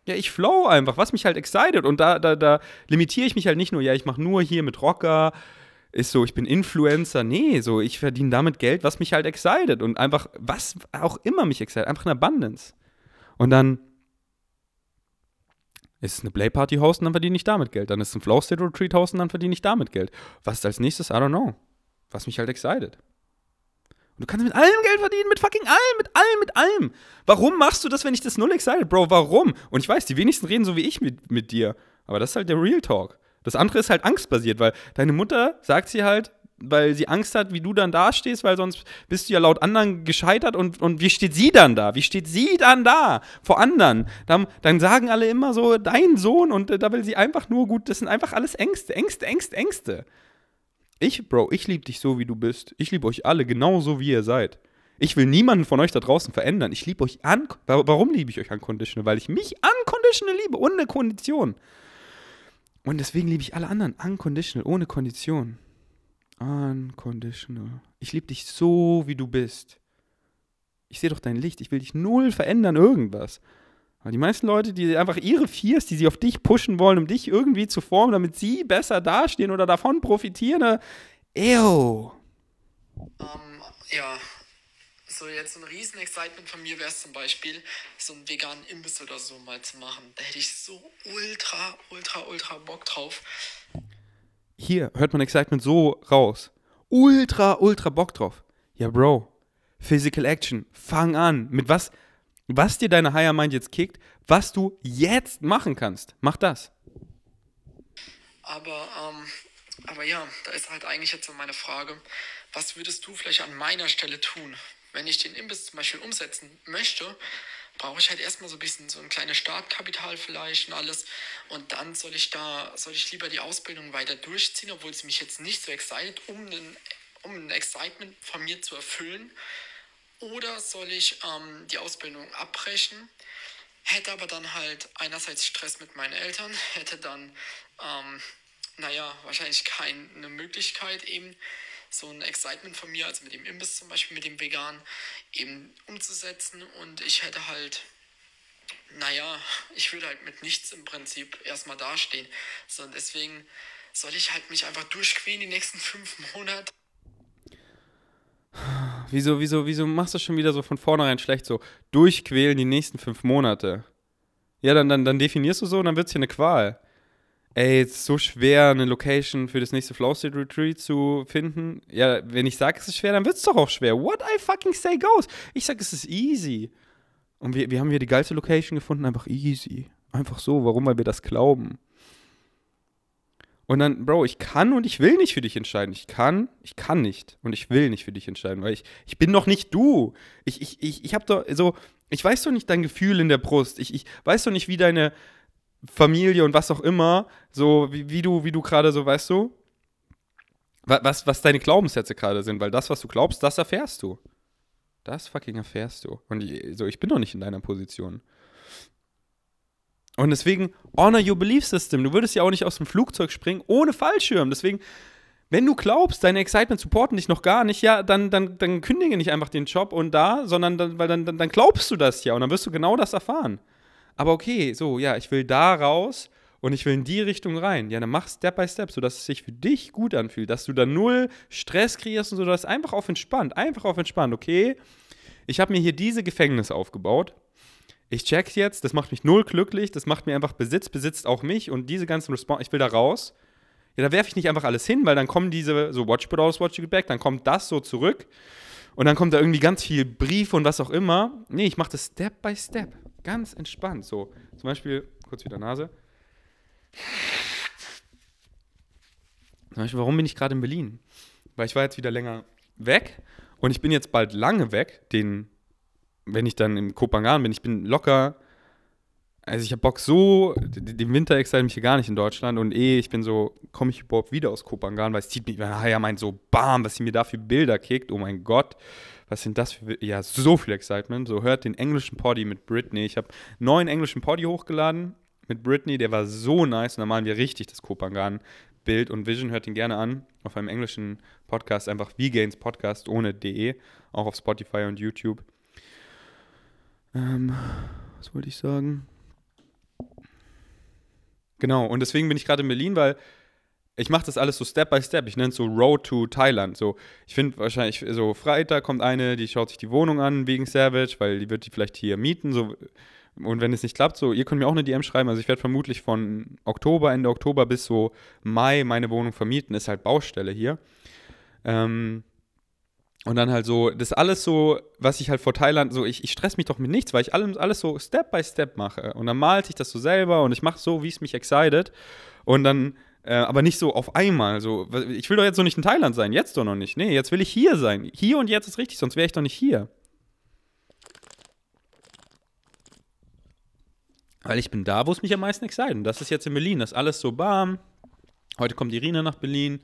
Ja, ich flow einfach, was mich halt excited. Und da, da, da limitiere ich mich halt nicht nur, ja, ich mache nur hier mit Rocker, ist so, ich bin Influencer. Nee, so, ich verdiene damit Geld, was mich halt excited und einfach, was auch immer mich excited, einfach in Abundance. Und dann ist es eine Playparty hosten, dann verdiene ich damit Geld. Dann ist es ein Flow State Retreat hosten, dann verdiene ich damit Geld. Was ist als nächstes? I don't know. Was mich halt excited. Und du kannst mit allem Geld verdienen, mit fucking allem, mit allem, mit allem. Warum machst du das, wenn ich das null excited, Bro? Warum? Und ich weiß, die wenigsten reden so wie ich mit, mit dir. Aber das ist halt der Real Talk. Das andere ist halt angstbasiert, weil deine Mutter sagt sie halt, weil sie Angst hat, wie du dann dastehst, weil sonst bist du ja laut anderen gescheitert und, und wie steht sie dann da? Wie steht sie dann da vor anderen? Dann, dann sagen alle immer so, dein Sohn und äh, da will sie einfach nur gut, das sind einfach alles Ängste, Ängste, Ängste, Ängste. Ich, Bro, ich liebe dich so, wie du bist. Ich liebe euch alle genauso, wie ihr seid. Ich will niemanden von euch da draußen verändern. Ich liebe euch an. Warum liebe ich euch unconditional? Weil ich mich unconditional liebe, ohne Kondition. Und deswegen liebe ich alle anderen unconditional, ohne Kondition. Unconditional. Ich liebe dich so, wie du bist. Ich sehe doch dein Licht. Ich will dich null verändern, irgendwas. Aber die meisten Leute, die einfach ihre Viers, die sie auf dich pushen wollen, um dich irgendwie zu formen, damit sie besser dastehen oder davon profitieren, äh, ew. Um, ja, so jetzt so ein riesen Excitement von mir wäre es zum Beispiel, so einen veganen Imbiss oder so mal zu machen. Da hätte ich so ultra, ultra, ultra Bock drauf. Hier hört man Excitement so raus. Ultra, ultra Bock drauf. Ja, Bro. Physical Action. Fang an. Mit was, was dir deine Higher Mind jetzt kickt, was du jetzt machen kannst. Mach das. Aber, ähm, aber ja, da ist halt eigentlich jetzt so meine Frage, was würdest du vielleicht an meiner Stelle tun? Wenn ich den Imbiss zum Beispiel umsetzen möchte, brauche ich halt erstmal so ein bisschen so ein kleines Startkapital vielleicht und alles. Und dann soll ich da, soll ich lieber die Ausbildung weiter durchziehen, obwohl es mich jetzt nicht so excited, um einen, um ein Excitement von mir zu erfüllen. Oder soll ich ähm, die Ausbildung abbrechen? Hätte aber dann halt einerseits Stress mit meinen Eltern, hätte dann, ähm, naja, wahrscheinlich keine Möglichkeit eben so ein Excitement von mir, also mit dem Imbiss zum Beispiel, mit dem Vegan, eben umzusetzen. Und ich hätte halt, naja, ich würde halt mit nichts im Prinzip erstmal dastehen. So, und deswegen soll ich halt mich einfach durchquälen die nächsten fünf Monate. Wieso, wieso, wieso machst du schon wieder so von vornherein schlecht so? Durchquälen die nächsten fünf Monate. Ja, dann, dann, dann definierst du so und dann wird es hier eine Qual ey, es ist so schwer, eine Location für das nächste Flow State Retreat zu finden. Ja, wenn ich sage, es ist schwer, dann wird es doch auch schwer. What I fucking say goes. Ich sage, es ist easy. Und wir, wir haben hier die geilste Location gefunden, einfach easy. Einfach so. Warum? Weil wir das glauben. Und dann, Bro, ich kann und ich will nicht für dich entscheiden. Ich kann, ich kann nicht und ich will nicht für dich entscheiden, weil ich, ich bin doch nicht du. Ich, ich, ich, ich hab doch so, ich weiß doch nicht dein Gefühl in der Brust. Ich, ich weiß doch nicht, wie deine, Familie und was auch immer, so wie, wie du, wie du gerade so, weißt du, was, was deine Glaubenssätze gerade sind, weil das, was du glaubst, das erfährst du. Das fucking erfährst du. Und ich, so, ich bin doch nicht in deiner Position. Und deswegen, honor your belief system. Du würdest ja auch nicht aus dem Flugzeug springen ohne Fallschirm. Deswegen, wenn du glaubst, deine Excitement supporten dich noch gar nicht, ja, dann, dann, dann kündige nicht einfach den Job und da, sondern dann, weil dann, dann, dann glaubst du das ja und dann wirst du genau das erfahren. Aber okay, so, ja, ich will da raus und ich will in die Richtung rein. Ja, dann mach Step by Step, sodass es sich für dich gut anfühlt, dass du da null Stress kreierst und so, dass einfach auf entspannt, einfach auf entspannt, okay? Ich habe mir hier diese Gefängnis aufgebaut. Ich check jetzt, das macht mich null glücklich, das macht mir einfach Besitz, besitzt auch mich und diese ganzen Response, ich will da raus. Ja, da werfe ich nicht einfach alles hin, weil dann kommen diese, so Watch Put Out, Watch You Back, dann kommt das so zurück und dann kommt da irgendwie ganz viel Brief und was auch immer. Nee, ich mache das Step by Step. Ganz entspannt. So, zum Beispiel, kurz wieder Nase. Zum Beispiel, warum bin ich gerade in Berlin? Weil ich war jetzt wieder länger weg und ich bin jetzt bald lange weg. Den, wenn ich dann im Kopangan bin, ich bin locker. Also ich habe Bock so, den Winter excite mich hier gar nicht in Deutschland und eh, ich bin so, komme ich überhaupt wieder aus Kopangan, weil es zieht mich, ja, meint so, bam, was sie mir da für Bilder kickt, oh mein Gott was sind das für, ja, so viel Excitement. So, hört den englischen Poddy mit Britney. Ich habe neuen englischen Poddy hochgeladen mit Britney, der war so nice und da malen wir richtig das Kopangan-Bild und Vision, hört ihn gerne an auf einem englischen Podcast, einfach V-Gains Podcast ohne DE, auch auf Spotify und YouTube. Ähm, was wollte ich sagen? Genau, und deswegen bin ich gerade in Berlin, weil ich mache das alles so Step by Step. Ich nenne es so Road to Thailand. So, ich finde wahrscheinlich, so Freitag kommt eine, die schaut sich die Wohnung an wegen Savage, weil die wird die vielleicht hier mieten. So. Und wenn es nicht klappt, so, ihr könnt mir auch eine DM schreiben. Also ich werde vermutlich von Oktober, Ende Oktober bis so Mai meine Wohnung vermieten. Ist halt Baustelle hier. Ähm, und dann halt so, das alles so, was ich halt vor Thailand, so, ich, ich stress mich doch mit nichts, weil ich alles, alles so Step by Step mache. Und dann malt ich das so selber und ich mache so, wie es mich excited. Und dann äh, aber nicht so auf einmal. So, ich will doch jetzt so nicht in Thailand sein, jetzt doch noch nicht. Nee, jetzt will ich hier sein. Hier und jetzt ist richtig, sonst wäre ich doch nicht hier. Weil ich bin da, wo es mich am meisten excite. Und das ist jetzt in Berlin. Das ist alles so bam. Heute kommt Irina nach Berlin.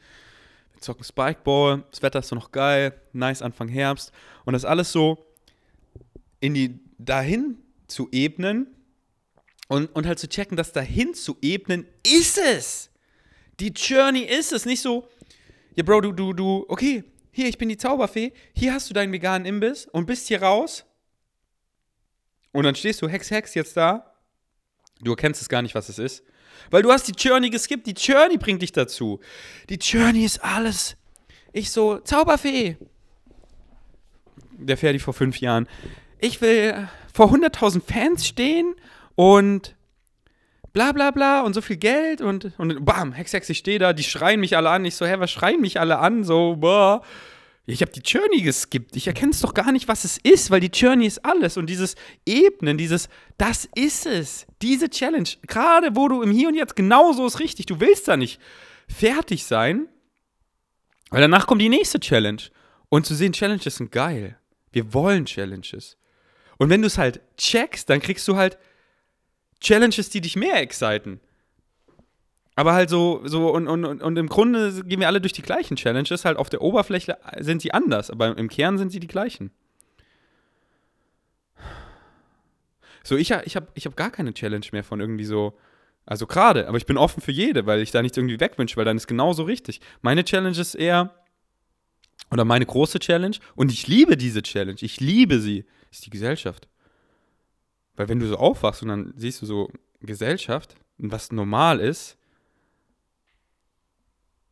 Wir zocken Spikeball. Das Wetter ist so noch geil. Nice Anfang Herbst. Und das alles so in die dahin zu ebnen und, und halt zu checken, dass dahin zu ebnen ist es. Die Journey ist es, nicht so, ja, Bro, du, du, du, okay, hier, ich bin die Zauberfee, hier hast du deinen veganen Imbiss und bist hier raus. Und dann stehst du Hex, Hex jetzt da. Du erkennst es gar nicht, was es ist. Weil du hast die Journey geskippt. Die Journey bringt dich dazu. Die Journey ist alles. Ich so, Zauberfee. Der Ferdi vor fünf Jahren. Ich will vor 100.000 Fans stehen und bla bla bla und so viel Geld und, und bam, Hex, Hex, ich stehe da, die schreien mich alle an. Ich so, hä, was schreien mich alle an? So, boah. Ich habe die Journey geskippt. Ich erkenne es doch gar nicht, was es ist, weil die Journey ist alles. Und dieses Ebnen, dieses, das ist es. Diese Challenge, gerade wo du im Hier und Jetzt, genau so ist richtig. Du willst da nicht fertig sein, weil danach kommt die nächste Challenge. Und zu sehen, Challenges sind geil. Wir wollen Challenges. Und wenn du es halt checkst, dann kriegst du halt Challenges, die dich mehr exciten. Aber halt so, so und, und, und im Grunde gehen wir alle durch die gleichen Challenges. Halt auf der Oberfläche sind sie anders, aber im Kern sind sie die gleichen. So, ich, ich habe ich hab gar keine Challenge mehr von irgendwie so, also gerade, aber ich bin offen für jede, weil ich da nichts irgendwie wegwünsche, weil dann ist genauso richtig. Meine Challenge ist eher, oder meine große Challenge, und ich liebe diese Challenge, ich liebe sie, ist die Gesellschaft. Weil wenn du so aufwachst und dann siehst du so Gesellschaft was normal ist,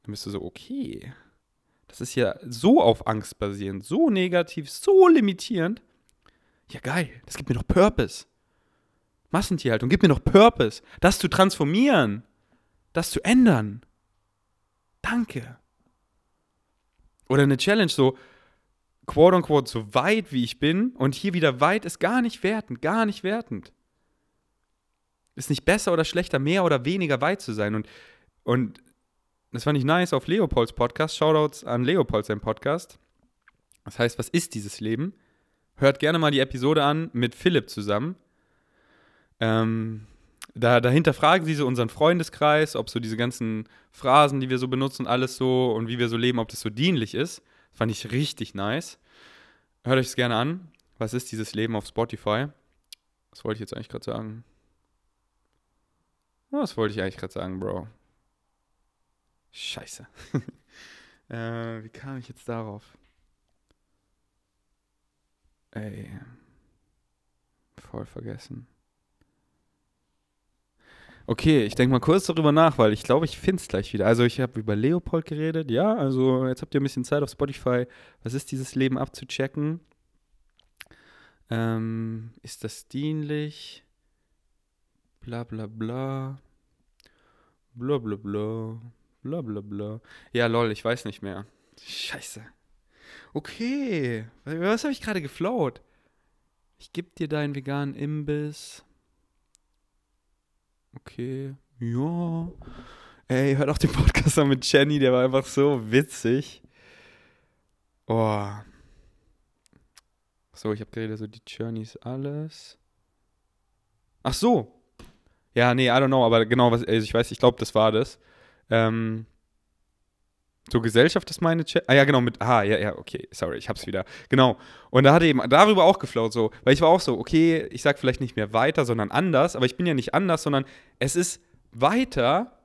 dann bist du so, okay, das ist ja so auf Angst basierend, so negativ, so limitierend. Ja, geil, das gibt mir doch Purpose. Massentierhaltung, gib mir doch Purpose, das zu transformieren, das zu ändern. Danke. Oder eine Challenge so, quote unquote so weit wie ich bin und hier wieder weit ist gar nicht wertend, gar nicht wertend. Ist nicht besser oder schlechter, mehr oder weniger weit zu sein. Und, und das fand ich nice auf Leopolds Podcast. Shoutouts an Leopold, sein Podcast. Das heißt, was ist dieses Leben? Hört gerne mal die Episode an mit Philipp zusammen. Ähm, da, dahinter fragen sie so unseren Freundeskreis, ob so diese ganzen Phrasen, die wir so benutzen, alles so und wie wir so leben, ob das so dienlich ist. Fand ich richtig nice. Hört euch es gerne an. Was ist dieses Leben auf Spotify? Was wollte ich jetzt eigentlich gerade sagen? Was wollte ich eigentlich gerade sagen, Bro? Scheiße. äh, wie kam ich jetzt darauf? Ey. Voll vergessen. Okay, ich denke mal kurz darüber nach, weil ich glaube, ich finde es gleich wieder. Also ich habe über Leopold geredet, ja, also jetzt habt ihr ein bisschen Zeit auf Spotify. Was ist dieses Leben abzuchecken? Ähm, ist das dienlich? Bla bla bla. Bla bla bla. Bla bla bla. Ja, lol, ich weiß nicht mehr. Scheiße. Okay. Was habe ich gerade geflaut? Ich gebe dir deinen veganen Imbiss. Okay. Ja. Ey, hört auch den Podcast an mit Jenny, der war einfach so witzig. Oh. So, ich habe geredet, so die Journeys alles. Ach so. Ja, nee, I don't know, aber genau, was, also ich weiß, ich glaube, das war das. Ähm, so Gesellschaft ist meine Chat. Ah ja, genau, mit. Ah, ja, ja, okay, sorry, ich hab's wieder. Genau. Und da hat er eben darüber auch geflaut, so, weil ich war auch so, okay, ich sag vielleicht nicht mehr weiter, sondern anders, aber ich bin ja nicht anders, sondern es ist weiter,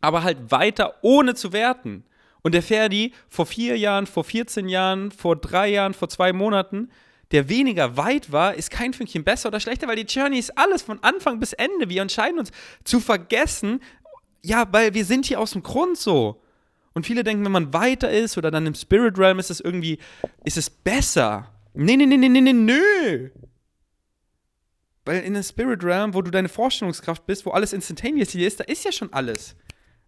aber halt weiter ohne zu werten. Und der Ferdi vor vier Jahren, vor 14 Jahren, vor drei Jahren, vor zwei Monaten, der weniger weit war, ist kein Fünkchen besser oder schlechter, weil die Journey ist alles von Anfang bis Ende. Wir entscheiden uns zu vergessen, ja, weil wir sind hier aus dem Grund so. Und viele denken, wenn man weiter ist oder dann im Spirit Realm ist es irgendwie, ist es besser. Nee, nee, nee, nee, nee, nee, nö. Weil in der Spirit Realm, wo du deine Vorstellungskraft bist, wo alles instantaneous hier ist, da ist ja schon alles.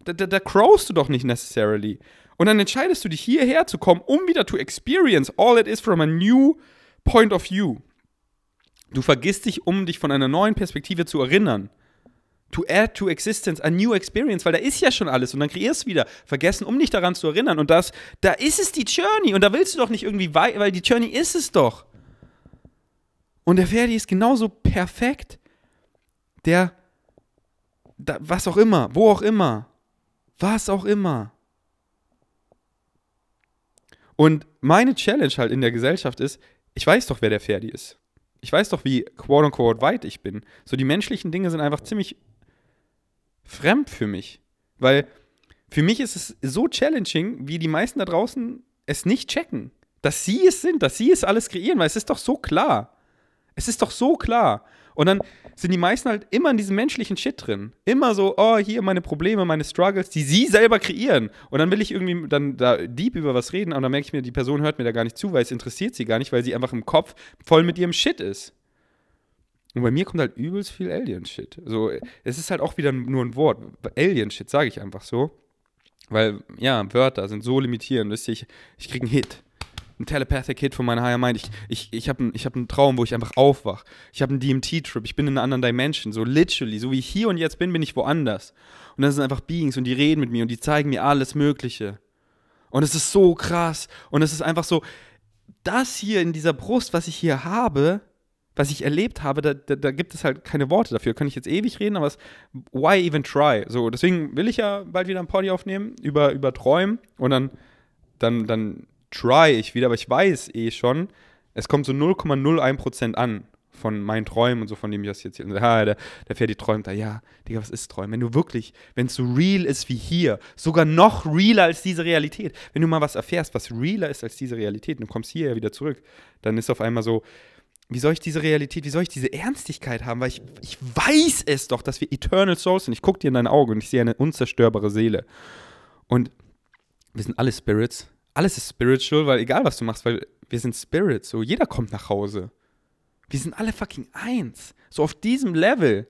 Da, da, da crowst du doch nicht necessarily. Und dann entscheidest du dich hierher zu kommen, um wieder to experience all it is from a new point of view. Du vergisst dich, um dich von einer neuen Perspektive zu erinnern to add to existence a new experience, weil da ist ja schon alles und dann kreierst du wieder vergessen, um dich daran zu erinnern und das, da ist es die Journey und da willst du doch nicht irgendwie weit, weil die Journey ist es doch. Und der Ferdi ist genauso perfekt, der, da, was auch immer, wo auch immer, was auch immer. Und meine Challenge halt in der Gesellschaft ist, ich weiß doch, wer der Ferdi ist. Ich weiß doch, wie quote unquote weit ich bin. So die menschlichen Dinge sind einfach ziemlich fremd für mich. Weil für mich ist es so challenging, wie die meisten da draußen es nicht checken. Dass sie es sind, dass sie es alles kreieren, weil es ist doch so klar. Es ist doch so klar. Und dann sind die meisten halt immer in diesem menschlichen Shit drin. Immer so, oh, hier meine Probleme, meine Struggles, die sie selber kreieren. Und dann will ich irgendwie dann da deep über was reden, aber dann merke ich mir, die Person hört mir da gar nicht zu, weil es interessiert sie gar nicht, weil sie einfach im Kopf voll mit ihrem Shit ist. Und bei mir kommt halt übelst viel Alien-Shit. So, es ist halt auch wieder nur ein Wort. Alien-Shit sage ich einfach so. Weil, ja, Wörter sind so limitierend. Wisst ihr, ich, ich kriege einen Hit. Ein Telepathic Hit von meiner Higher Mind. Ich, ich, ich habe einen hab Traum, wo ich einfach aufwach. Ich habe einen DMT-Trip. Ich bin in einer anderen Dimension. So literally. So wie ich hier und jetzt bin, bin ich woanders. Und das sind einfach Beings und die reden mit mir und die zeigen mir alles Mögliche. Und es ist so krass. Und es ist einfach so, das hier in dieser Brust, was ich hier habe, was ich erlebt habe, da, da, da, gibt es halt keine Worte dafür. Kann ich jetzt ewig reden, aber es, why even try? So, deswegen will ich ja bald wieder ein Party aufnehmen über, über Träumen und dann, dann, dann try ich wieder, aber ich weiß eh schon, es kommt so 0,01% an von meinen Träumen und so, von dem ich das jetzt hier. Ja, der, der Ferdi träumt da, ja, Digga, was ist Träumen? Wenn du wirklich, wenn es so real ist wie hier, sogar noch realer als diese Realität, wenn du mal was erfährst, was realer ist als diese Realität, und du kommst hier ja wieder zurück, dann ist auf einmal so, wie soll ich diese Realität, wie soll ich diese Ernstigkeit haben? Weil ich, ich weiß es doch, dass wir Eternal Souls sind. Ich gucke dir in deine Augen und ich sehe eine unzerstörbare Seele. Und wir sind alle Spirits. Alles ist spiritual, weil egal was du machst, weil wir sind Spirits. So, jeder kommt nach Hause. Wir sind alle fucking eins. So auf diesem Level.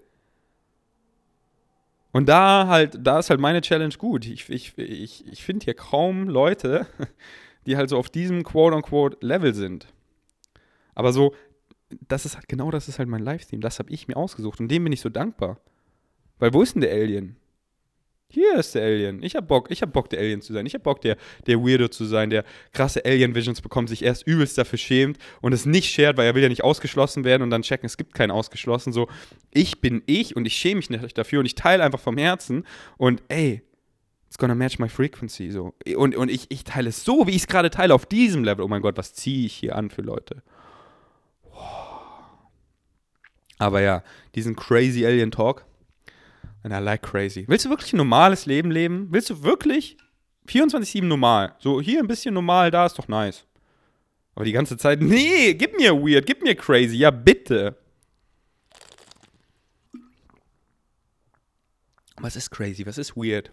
Und da halt, da ist halt meine Challenge gut. Ich, ich, ich, ich finde hier kaum Leute, die halt so auf diesem quote-unquote Level sind. Aber so, das ist halt, genau das ist halt mein Livestream. Das habe ich mir ausgesucht und dem bin ich so dankbar. Weil wo ist denn der Alien? Hier ist der Alien. Ich hab Bock, ich hab Bock, der Alien zu sein. Ich hab Bock, der, der Weirdo zu sein, der krasse Alien-Visions bekommt, sich erst übelst dafür schämt und es nicht shared, weil er will ja nicht ausgeschlossen werden und dann checken, es gibt keinen ausgeschlossen. So, ich bin ich und ich schäme mich nicht dafür und ich teile einfach vom Herzen und ey, it's gonna match my frequency. So. Und, und ich, ich teile es so, wie ich es gerade teile, auf diesem Level. Oh mein Gott, was ziehe ich hier an für Leute? Aber ja, diesen crazy Alien Talk. And I like crazy. Willst du wirklich ein normales Leben leben? Willst du wirklich 24-7 normal? So hier ein bisschen normal, da ist doch nice. Aber die ganze Zeit, nee, gib mir weird, gib mir crazy, ja bitte. Was ist crazy? Was ist weird?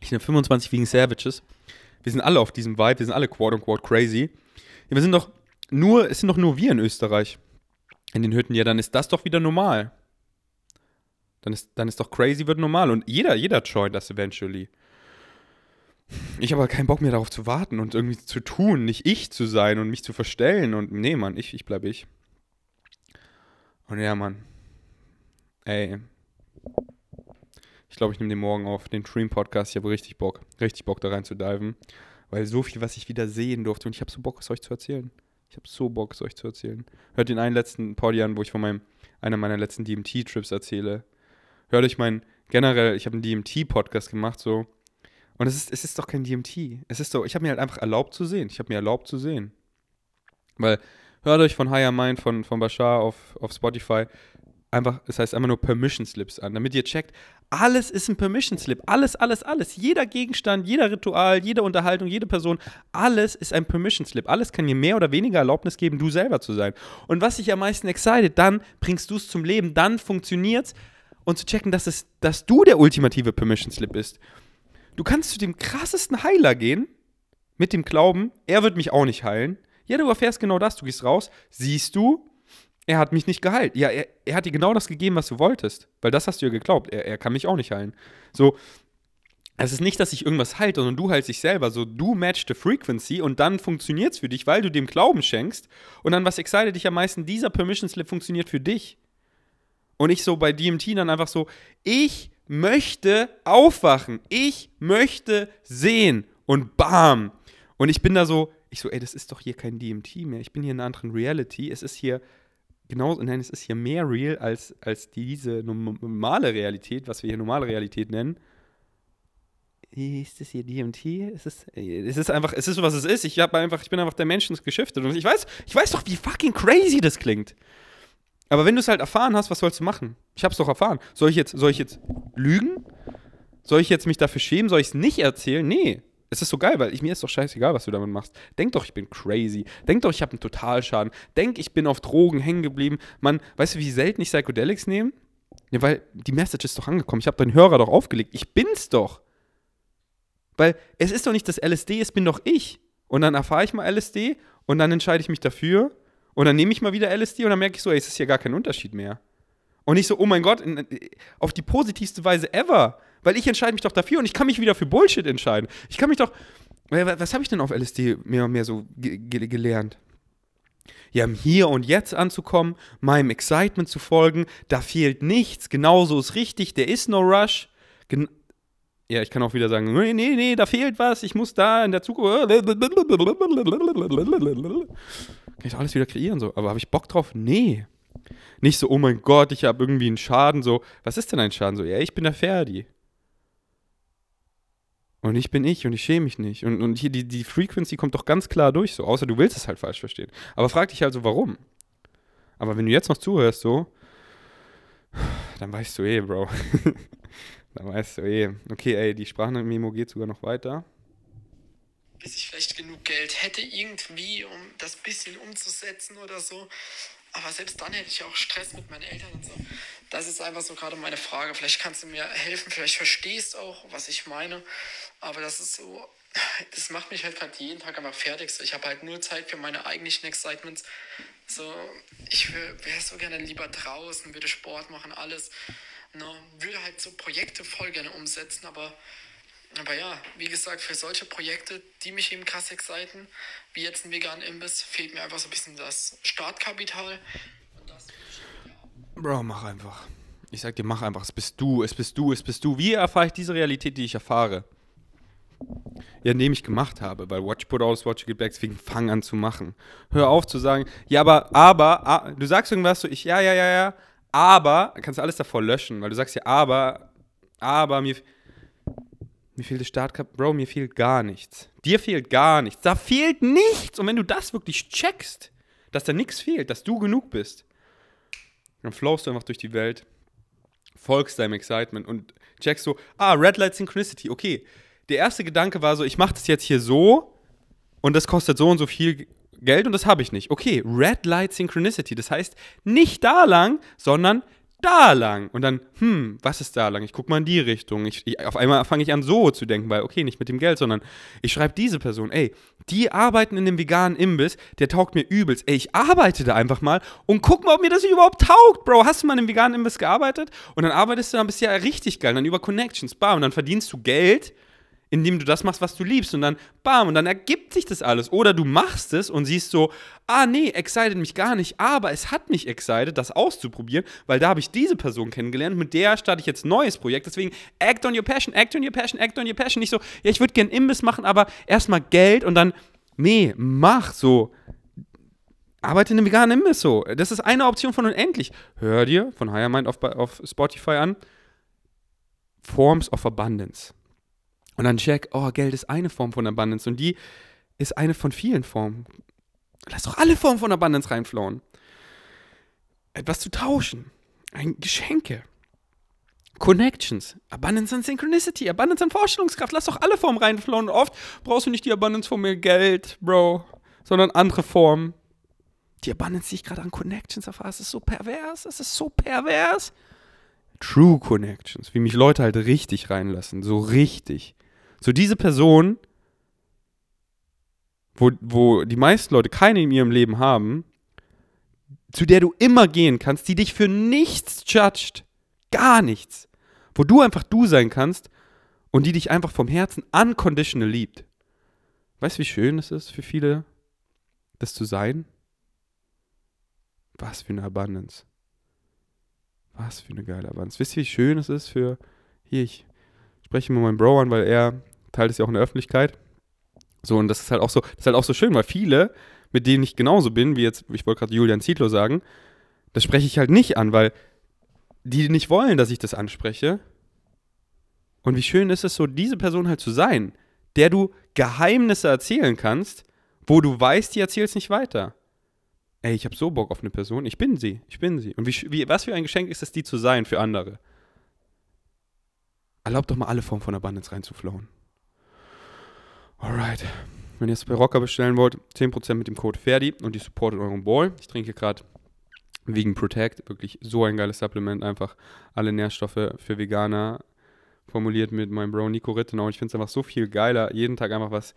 Ich nehme 25 wegen Savages. Wir sind alle auf diesem Vibe, wir sind alle quote unquote crazy. Wir sind doch nur, es sind doch nur wir in Österreich. In den Hütten. Ja, dann ist das doch wieder normal. Dann ist, dann ist doch crazy wird normal. Und jeder, jeder joint das eventually. Ich habe aber keinen Bock mehr darauf zu warten und irgendwie zu tun, nicht ich zu sein und mich zu verstellen. Und nee, Mann, ich, ich bleibe ich. Und ja, Mann. Ey. Ich glaube, ich nehme den morgen auf, den Dream-Podcast. Ich habe richtig Bock, richtig Bock da rein zu diven. Weil so viel, was ich wieder sehen durfte. Und ich habe so Bock, es euch zu erzählen. Ich habe so Bock, es euch zu erzählen. Hört den einen letzten Poddy an, wo ich von meinem, einer meiner letzten DMT-Trips erzähle. Hört euch meinen, generell, ich habe einen DMT-Podcast gemacht, so. Und es ist, es ist doch kein DMT. Es ist doch, ich habe mir halt einfach erlaubt zu sehen. Ich habe mir erlaubt zu sehen. Weil, hört euch von Higher Mind, von, von Bashar auf, auf Spotify, einfach, es heißt einfach nur Permission Slips an, damit ihr checkt, alles ist ein Permission Slip. Alles, alles, alles. Jeder Gegenstand, jeder Ritual, jede Unterhaltung, jede Person, alles ist ein Permission Slip. Alles kann dir mehr oder weniger Erlaubnis geben, du selber zu sein. Und was dich am meisten excited, dann bringst du es zum Leben, dann funktioniert's und zu checken, dass, es, dass du der ultimative Permission Slip bist. Du kannst zu dem krassesten Heiler gehen, mit dem Glauben, er wird mich auch nicht heilen. Ja, du erfährst genau das, du gehst raus, siehst du, er hat mich nicht geheilt. Ja, er, er hat dir genau das gegeben, was du wolltest. Weil das hast du ja geglaubt. Er, er kann mich auch nicht heilen. So, es ist nicht, dass sich irgendwas heilt, sondern du heilst dich selber. So, du match the frequency und dann funktioniert es für dich, weil du dem Glauben schenkst. Und dann, was excited dich am meisten, dieser Permission Slip funktioniert für dich. Und ich so bei DMT dann einfach so, ich möchte aufwachen. Ich möchte sehen. Und bam. Und ich bin da so, ich so, ey, das ist doch hier kein DMT mehr. Ich bin hier in einer anderen Reality. Es ist hier genau, nein, es ist hier mehr real als, als diese normale Realität, was wir hier normale Realität nennen. Ist das hier DMT? Es ist, es ist einfach, es ist so, was es ist. Ich, hab einfach, ich bin einfach der Menschen geschiftet. Und ich weiß, ich weiß doch, wie fucking crazy das klingt. Aber wenn du es halt erfahren hast, was sollst du machen? Ich hab's doch erfahren. Soll ich jetzt, soll ich jetzt lügen? Soll ich jetzt mich dafür schämen? Soll ich es nicht erzählen? Nee. Es ist so geil, weil ich, mir ist doch scheißegal, was du damit machst. Denk doch, ich bin crazy. Denk doch, ich habe einen Totalschaden. Denk, ich bin auf Drogen hängen geblieben. Mann, weißt du, wie selten ich Psychedelics nehme? Ja, weil die Message ist doch angekommen. Ich habe deinen Hörer doch aufgelegt. Ich bin's doch. Weil es ist doch nicht das LSD, es bin doch ich. Und dann erfahre ich mal LSD und dann entscheide ich mich dafür und dann nehme ich mal wieder LSD und dann merke ich so, ey, es ist ja gar kein Unterschied mehr. Und nicht so, oh mein Gott, auf die positivste Weise ever. Weil ich entscheide mich doch dafür und ich kann mich wieder für Bullshit entscheiden. Ich kann mich doch. Was habe ich denn auf LSD mehr und mehr so gelernt? Ja, Hier und Jetzt anzukommen, meinem Excitement zu folgen, da fehlt nichts, genauso ist richtig, der ist no rush. Gen ja, ich kann auch wieder sagen, nee, nee, nee, da fehlt was, ich muss da in der Zukunft. Kann ich alles wieder kreieren, so. Aber habe ich Bock drauf? Nee. Nicht so, oh mein Gott, ich habe irgendwie einen Schaden, so. Was ist denn ein Schaden? So, ja, ich bin der Ferdi. Und ich bin ich und ich schäme mich nicht. Und, und hier die, die Frequency kommt doch ganz klar durch, so, außer du willst es halt falsch verstehen. Aber frag dich also, warum? Aber wenn du jetzt noch zuhörst, so, dann weißt du eh, Bro. dann weißt du eh. Okay, ey, die Sprachnachmemo geht sogar noch weiter. Bis ich vielleicht genug Geld hätte, irgendwie, um das bisschen umzusetzen oder so. Aber selbst dann hätte ich auch Stress mit meinen Eltern und so. Das ist einfach so gerade meine Frage. Vielleicht kannst du mir helfen, vielleicht verstehst auch, was ich meine. Aber das ist so, das macht mich halt gerade jeden Tag einfach fertig. So, ich habe halt nur Zeit für meine eigentlichen Excitements. So, ich wäre so gerne lieber draußen, würde Sport machen, alles. Ne? Würde halt so Projekte voll gerne umsetzen, aber aber ja, wie gesagt, für solche Projekte, die mich eben krass exciten, wie jetzt ein veganen Imbiss, fehlt mir einfach so ein bisschen das Startkapital. Bro, mach einfach. Ich sag dir, mach einfach. Es bist du, es bist du, es bist du. Wie erfahre ich diese Realität, die ich erfahre? Ja, indem ich gemacht habe, weil Watch Put Out, Watch Get Back, deswegen fang an zu machen. Hör auf zu sagen, ja, aber, aber, ah, du sagst irgendwas so, ich, ja, ja, ja, ja, aber, kannst du alles davor löschen, weil du sagst ja, aber, aber, mir, mir fehlt das Startkap. Bro, mir fehlt gar nichts. Dir fehlt gar nichts. Da fehlt nichts. Und wenn du das wirklich checkst, dass da nichts fehlt, dass du genug bist, dann flowst du einfach durch die Welt, folgst deinem Excitement und checkst so, ah, Red Light Synchronicity, okay. Der erste Gedanke war so, ich mache das jetzt hier so und das kostet so und so viel Geld und das habe ich nicht. Okay, Red Light Synchronicity, das heißt nicht da lang, sondern da lang. Und dann, hm, was ist da lang? Ich gucke mal in die Richtung. Ich, ich, auf einmal fange ich an, so zu denken, weil, okay, nicht mit dem Geld, sondern ich schreibe diese Person, ey, die arbeiten in dem veganen Imbiss, der taugt mir übelst. Ey, ich arbeite da einfach mal und guck mal, ob mir das überhaupt taugt, Bro. Hast du mal in einem veganen Imbiss gearbeitet? Und dann arbeitest du dann, bist ja richtig geil. Dann über Connections, bam, und dann verdienst du Geld indem du das machst, was du liebst. Und dann, bam, und dann ergibt sich das alles. Oder du machst es und siehst so, ah nee, excited mich gar nicht, aber es hat mich excited, das auszuprobieren, weil da habe ich diese Person kennengelernt, mit der starte ich jetzt ein neues Projekt. Deswegen, act on your passion, act on your passion, act on your passion. Nicht so, ja, ich würde gern Imbiss machen, aber erstmal Geld und dann, nee, mach so. Arbeite in einem veganen Imbiss so. Das ist eine Option von unendlich. Hör dir von Higher Mind auf, auf Spotify an. Forms of Abundance. Und dann check, oh, Geld ist eine Form von Abundance und die ist eine von vielen Formen. Lass doch alle Formen von Abundance reinflowen. Etwas zu tauschen. Ein Geschenke. Connections, Abundance and Synchronicity, Abundance and Vorstellungskraft. Lass doch alle Formen reinflowen. Oft brauchst du nicht die Abundance von mehr Geld, Bro, sondern andere Formen. Die Abundance, die ich gerade an Connections erfahre, ist so pervers. Es ist so pervers. True Connections, wie mich Leute halt richtig reinlassen, so richtig. So diese Person, wo, wo die meisten Leute keine in ihrem Leben haben, zu der du immer gehen kannst, die dich für nichts judgt. Gar nichts. Wo du einfach du sein kannst und die dich einfach vom Herzen unconditional liebt. Weißt du, wie schön es ist für viele, das zu sein? Was für eine Abundance. Was für eine geile Abundance. Wisst ihr, wie schön es ist für. Hier, ich spreche mit meinem Bro an, weil er teilt es ja auch in der Öffentlichkeit. So, und das ist halt auch so, das ist halt auch so schön, weil viele, mit denen ich genauso bin, wie jetzt, ich wollte gerade Julian Zietlow sagen, das spreche ich halt nicht an, weil die nicht wollen, dass ich das anspreche. Und wie schön ist es so, diese Person halt zu sein, der du Geheimnisse erzählen kannst, wo du weißt, die erzählst nicht weiter. Ey, ich habe so Bock auf eine Person, ich bin sie, ich bin sie. Und wie, wie, was für ein Geschenk ist es, die zu sein für andere? Erlaubt doch mal alle Formen von Abundance reinzuflowen. Alright. Wenn ihr es bei Rocker bestellen wollt, 10% mit dem Code Ferdi und die supportet euren Boy. Ich trinke gerade wegen Protect, wirklich so ein geiles Supplement, einfach alle Nährstoffe für Veganer formuliert mit meinem Bro Nico Rittenau. Ich finde es einfach so viel geiler, jeden Tag einfach was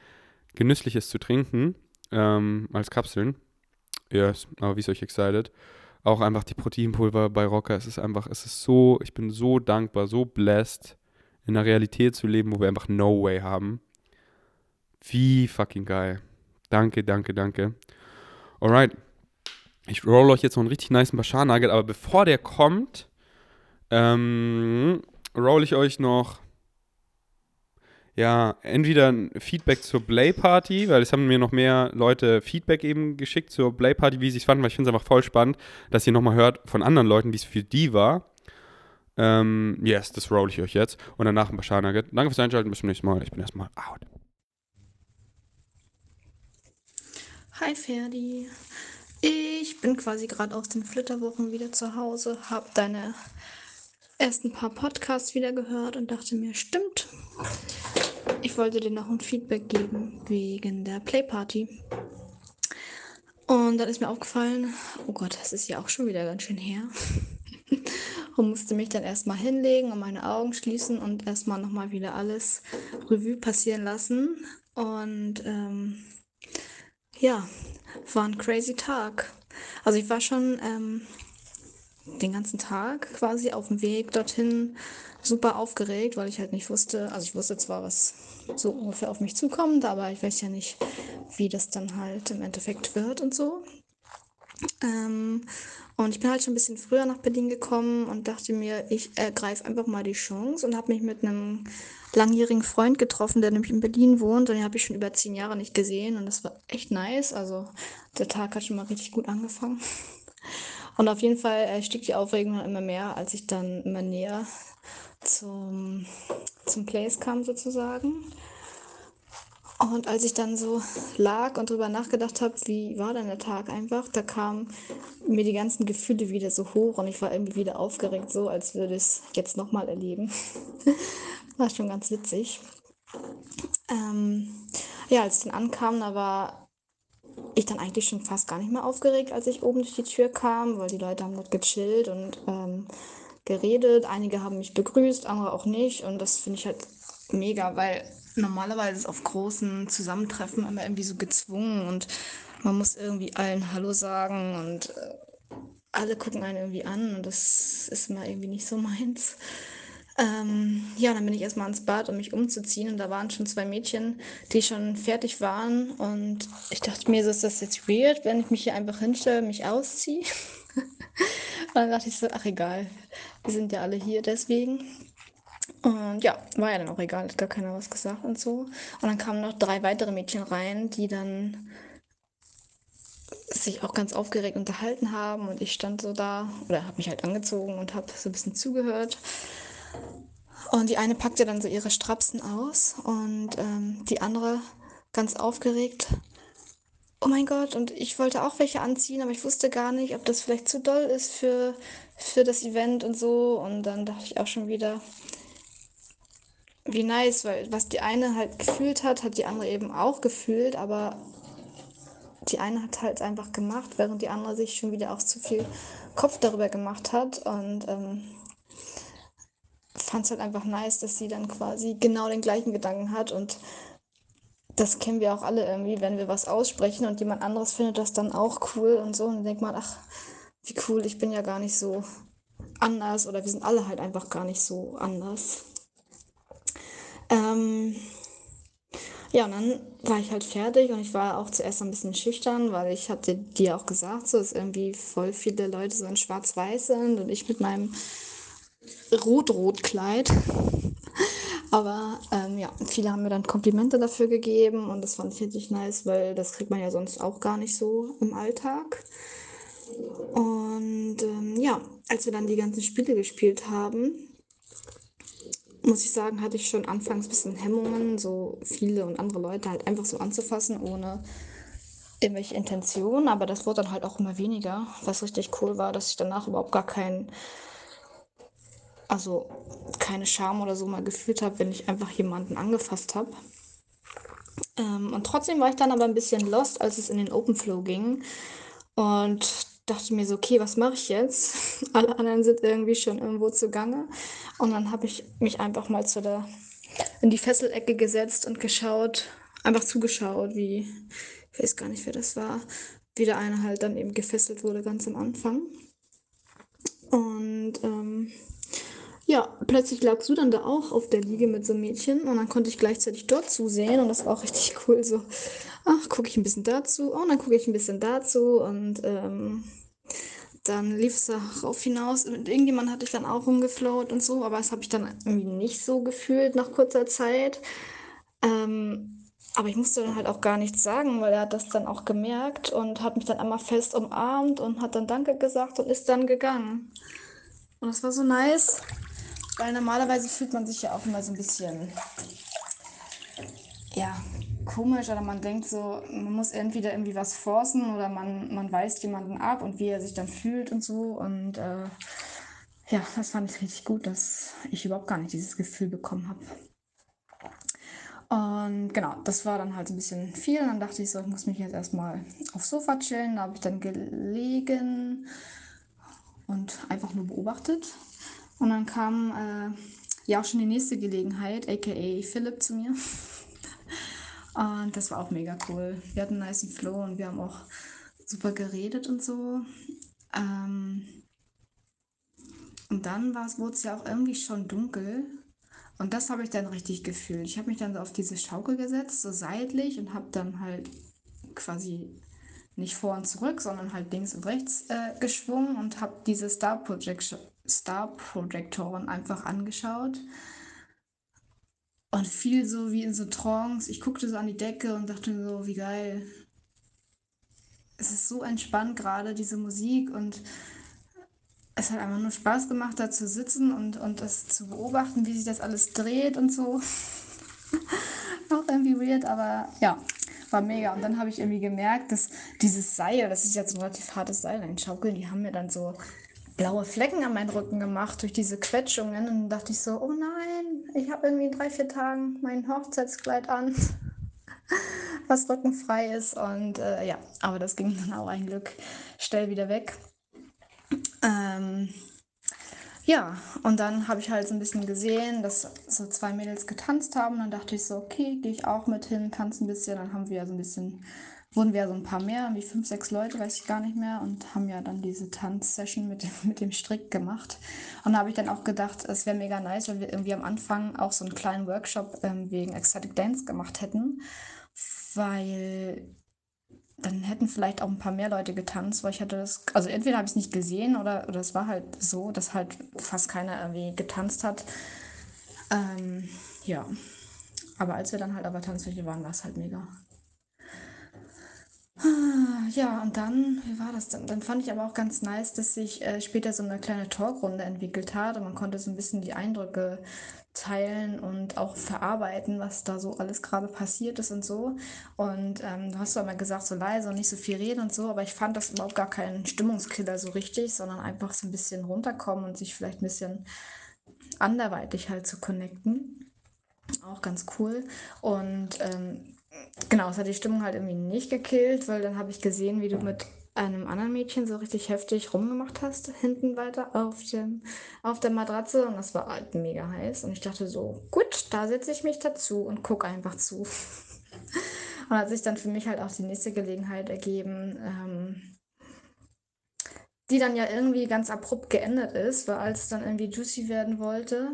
Genüssliches zu trinken, ähm, als Kapseln. Yes, aber wie ist euch excited? Auch einfach die Proteinpulver bei Rocker, es ist einfach, es ist so, ich bin so dankbar, so blessed, in einer Realität zu leben, wo wir einfach No Way haben. Wie fucking geil. Danke, danke, danke. Alright. Ich roll euch jetzt noch einen richtig nice Bashar Nugget, aber bevor der kommt, ähm, roll ich euch noch ja, entweder ein Feedback zur Play Party, weil es haben mir noch mehr Leute Feedback eben geschickt zur Play Party, wie sie es fanden, weil ich finde es einfach voll spannend, dass ihr nochmal hört von anderen Leuten, wie es für die war. Ähm, yes, das roll ich euch jetzt. Und danach ein Bashar Nugget. Danke fürs Einschalten, bis zum nächsten Mal. Ich bin erstmal out. Hi Ferdi. Ich bin quasi gerade aus den Flitterwochen wieder zu Hause, habe deine ersten paar Podcasts wieder gehört und dachte mir, stimmt. Ich wollte dir noch ein Feedback geben wegen der Playparty. Und dann ist mir aufgefallen, oh Gott, das ist ja auch schon wieder ganz schön her. und musste mich dann erstmal hinlegen und meine Augen schließen und erstmal nochmal wieder alles Revue passieren lassen. Und ähm, ja, war ein crazy Tag. Also ich war schon ähm, den ganzen Tag quasi auf dem Weg dorthin super aufgeregt, weil ich halt nicht wusste, also ich wusste zwar, was so ungefähr auf mich zukommt, aber ich weiß ja nicht, wie das dann halt im Endeffekt wird und so. Ähm, und ich bin halt schon ein bisschen früher nach Berlin gekommen und dachte mir, ich ergreife einfach mal die Chance und habe mich mit einem langjährigen Freund getroffen, der nämlich in Berlin wohnt und den habe ich schon über zehn Jahre nicht gesehen und das war echt nice. Also der Tag hat schon mal richtig gut angefangen. Und auf jeden Fall äh, stieg die Aufregung immer mehr, als ich dann immer näher zum, zum Place kam sozusagen. Und als ich dann so lag und drüber nachgedacht habe, wie war denn der Tag einfach, da kamen mir die ganzen Gefühle wieder so hoch und ich war irgendwie wieder aufgeregt, so als würde ich es jetzt nochmal erleben. war schon ganz witzig. Ähm, ja, als ich dann ankam, da war ich dann eigentlich schon fast gar nicht mehr aufgeregt, als ich oben durch die Tür kam, weil die Leute haben dort gechillt und ähm, geredet. Einige haben mich begrüßt, andere auch nicht. Und das finde ich halt mega, weil normalerweise ist auf großen Zusammentreffen immer irgendwie so gezwungen und man muss irgendwie allen Hallo sagen und äh, alle gucken einen irgendwie an und das ist immer irgendwie nicht so meins. Ähm, ja, dann bin ich erstmal ins Bad, um mich umzuziehen. Und da waren schon zwei Mädchen, die schon fertig waren. Und ich dachte mir, so ist das jetzt weird, wenn ich mich hier einfach hinstelle, mich ausziehe. und dann dachte ich so, ach egal, wir sind ja alle hier deswegen. Und ja, war ja dann auch egal, hat gar keiner was gesagt und so. Und dann kamen noch drei weitere Mädchen rein, die dann sich auch ganz aufgeregt unterhalten haben. Und ich stand so da oder habe mich halt angezogen und habe so ein bisschen zugehört. Und die eine packte dann so ihre Strapsen aus und ähm, die andere ganz aufgeregt. Oh mein Gott, und ich wollte auch welche anziehen, aber ich wusste gar nicht, ob das vielleicht zu doll ist für, für das Event und so. Und dann dachte ich auch schon wieder, wie nice, weil was die eine halt gefühlt hat, hat die andere eben auch gefühlt, aber die eine hat halt einfach gemacht, während die andere sich schon wieder auch zu viel Kopf darüber gemacht hat. Und ähm, fand es halt einfach nice, dass sie dann quasi genau den gleichen Gedanken hat und das kennen wir auch alle irgendwie, wenn wir was aussprechen und jemand anderes findet das dann auch cool und so und dann denkt man, ach, wie cool, ich bin ja gar nicht so anders oder wir sind alle halt einfach gar nicht so anders. Ähm, ja, und dann war ich halt fertig und ich war auch zuerst ein bisschen schüchtern, weil ich hatte dir auch gesagt, so dass irgendwie voll viele Leute so in schwarz-weiß sind und ich mit meinem Rot-Rot-Kleid. Aber ähm, ja, viele haben mir dann Komplimente dafür gegeben und das fand ich richtig nice, weil das kriegt man ja sonst auch gar nicht so im Alltag. Und ähm, ja, als wir dann die ganzen Spiele gespielt haben, muss ich sagen, hatte ich schon anfangs ein bisschen Hemmungen, so viele und andere Leute halt einfach so anzufassen, ohne irgendwelche Intentionen. Aber das wurde dann halt auch immer weniger, was richtig cool war, dass ich danach überhaupt gar keinen also keine Scham oder so mal gefühlt habe, wenn ich einfach jemanden angefasst habe. Ähm, und trotzdem war ich dann aber ein bisschen lost, als es in den Open Flow ging. Und dachte mir so, okay, was mache ich jetzt? Alle anderen sind irgendwie schon irgendwo zugange. Und dann habe ich mich einfach mal zu der, in die Fesselecke gesetzt und geschaut, einfach zugeschaut, wie, ich weiß gar nicht, wer das war, wie der eine halt dann eben gefesselt wurde ganz am Anfang. Und ähm, ja, plötzlich lagst du dann da auch auf der Liege mit so einem Mädchen und dann konnte ich gleichzeitig dort zusehen und das war auch richtig cool. So, ach, gucke ich ein bisschen dazu, oh, dann gucke ich ein bisschen dazu und ähm, dann lief es darauf hinaus. Mit irgendjemand hatte ich dann auch rumgeflowt und so, aber das habe ich dann irgendwie nicht so gefühlt nach kurzer Zeit. Ähm, aber ich musste dann halt auch gar nichts sagen, weil er hat das dann auch gemerkt und hat mich dann einmal fest umarmt und hat dann Danke gesagt und ist dann gegangen. Und das war so nice. Weil normalerweise fühlt man sich ja auch immer so ein bisschen, ja, komisch oder man denkt so, man muss entweder irgendwie was forcen oder man, man weist jemanden ab und wie er sich dann fühlt und so. Und äh, ja, das fand ich richtig gut, dass ich überhaupt gar nicht dieses Gefühl bekommen habe. Und genau, das war dann halt ein bisschen viel. Und dann dachte ich so, ich muss mich jetzt erstmal aufs Sofa chillen. Da habe ich dann gelegen und einfach nur beobachtet. Und dann kam äh, ja auch schon die nächste Gelegenheit, aka Philipp, zu mir. Und das war auch mega cool. Wir hatten einen nice Flow und wir haben auch super geredet und so. Ähm, und dann wurde es ja auch irgendwie schon dunkel. Und das habe ich dann richtig gefühlt. Ich habe mich dann so auf diese Schaukel gesetzt, so seitlich, und habe dann halt quasi nicht vor und zurück, sondern halt links und rechts äh, geschwungen und habe diese Star Projection Star-Projektoren einfach angeschaut und fiel so wie in so Trance. Ich guckte so an die Decke und dachte so, wie geil. Es ist so entspannt gerade, diese Musik und es hat einfach nur Spaß gemacht, da zu sitzen und, und das zu beobachten, wie sich das alles dreht und so. Auch irgendwie weird, aber ja, war mega. Und dann habe ich irgendwie gemerkt, dass dieses Seil, das ist jetzt ein relativ hartes Seil, ein Schaukeln, die haben mir dann so blaue Flecken an meinen Rücken gemacht durch diese Quetschungen. Und dann dachte ich so, oh nein, ich habe irgendwie in drei, vier Tagen mein Hochzeitskleid an. was rückenfrei ist. Und äh, ja, aber das ging dann auch ein Glück schnell wieder weg. Ähm, ja, und dann habe ich halt so ein bisschen gesehen, dass so zwei Mädels getanzt haben. Und dann dachte ich so, okay, gehe ich auch mit hin, tanze ein bisschen. Dann haben wir ja so ein bisschen, wurden wir so ein paar mehr, wie fünf, sechs Leute, weiß ich gar nicht mehr. Und haben ja dann diese Tanzsession mit dem, mit dem Strick gemacht. Und da habe ich dann auch gedacht, es wäre mega nice, wenn wir irgendwie am Anfang auch so einen kleinen Workshop ähm, wegen Ecstatic Dance gemacht hätten. Weil dann hätten vielleicht auch ein paar mehr Leute getanzt, weil ich hatte das, also entweder habe ich es nicht gesehen oder, oder es war halt so, dass halt fast keiner irgendwie getanzt hat. Ähm, ja, aber als wir dann halt aber Tanzfläche waren, war es halt mega. Ja, und dann, wie war das denn? Dann fand ich aber auch ganz nice, dass sich äh, später so eine kleine Talkrunde entwickelt hat und man konnte so ein bisschen die Eindrücke teilen und auch verarbeiten, was da so alles gerade passiert ist und so. Und ähm, du hast zwar mal gesagt, so leise und nicht so viel reden und so, aber ich fand das überhaupt gar kein Stimmungskiller so richtig, sondern einfach so ein bisschen runterkommen und sich vielleicht ein bisschen anderweitig halt zu connecten. Auch ganz cool. Und ähm, genau, es hat die Stimmung halt irgendwie nicht gekillt, weil dann habe ich gesehen, wie du mit einem anderen Mädchen so richtig heftig rumgemacht hast, hinten weiter auf, dem, auf der Matratze. Und das war halt mega heiß. Und ich dachte so, gut, da setze ich mich dazu und gucke einfach zu. und hat sich dann für mich halt auch die nächste Gelegenheit ergeben, ähm, die dann ja irgendwie ganz abrupt geendet ist, weil als es dann irgendwie juicy werden wollte,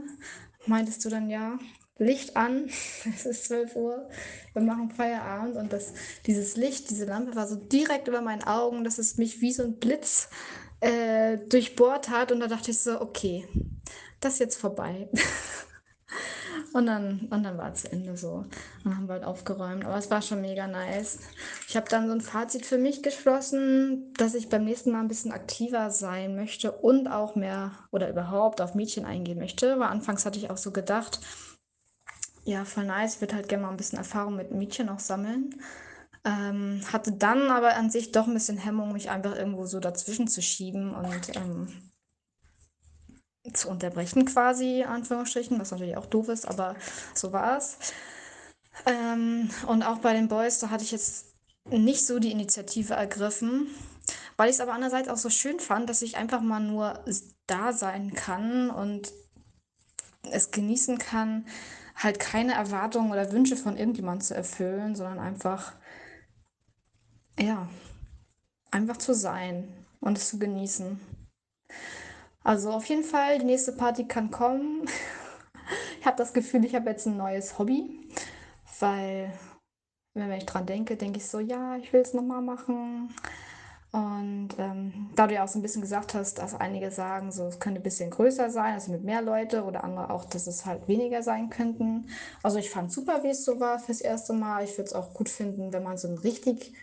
meintest du dann ja, Licht an, es ist 12 Uhr, wir machen Feierabend und das, dieses Licht, diese Lampe war so direkt über meinen Augen, dass es mich wie so ein Blitz äh, durchbohrt hat und da dachte ich so, okay, das ist jetzt vorbei. und dann, und dann war es zu Ende so. Dann haben wir halt aufgeräumt. Aber es war schon mega nice. Ich habe dann so ein Fazit für mich geschlossen, dass ich beim nächsten Mal ein bisschen aktiver sein möchte und auch mehr oder überhaupt auf Mädchen eingehen möchte. Weil anfangs hatte ich auch so gedacht, ja, voll nice. Würde halt gerne mal ein bisschen Erfahrung mit Mädchen auch sammeln. Ähm, hatte dann aber an sich doch ein bisschen Hemmung, mich einfach irgendwo so dazwischen zu schieben und ähm, zu unterbrechen quasi, Anführungsstrichen, was natürlich auch doof ist, aber so war es. Ähm, und auch bei den Boys, da hatte ich jetzt nicht so die Initiative ergriffen, weil ich es aber andererseits auch so schön fand, dass ich einfach mal nur da sein kann und es genießen kann, halt keine Erwartungen oder Wünsche von irgendjemandem zu erfüllen, sondern einfach, ja, einfach zu sein und es zu genießen. Also auf jeden Fall, die nächste Party kann kommen. ich habe das Gefühl, ich habe jetzt ein neues Hobby, weil wenn ich dran denke, denke ich so, ja, ich will es nochmal machen. Und ähm, da du ja auch so ein bisschen gesagt hast, dass einige sagen, so es könnte ein bisschen größer sein, also mit mehr Leute oder andere auch, dass es halt weniger sein könnten. Also ich fand super, wie es so war fürs erste Mal. Ich würde es auch gut finden, wenn man so ein richtig,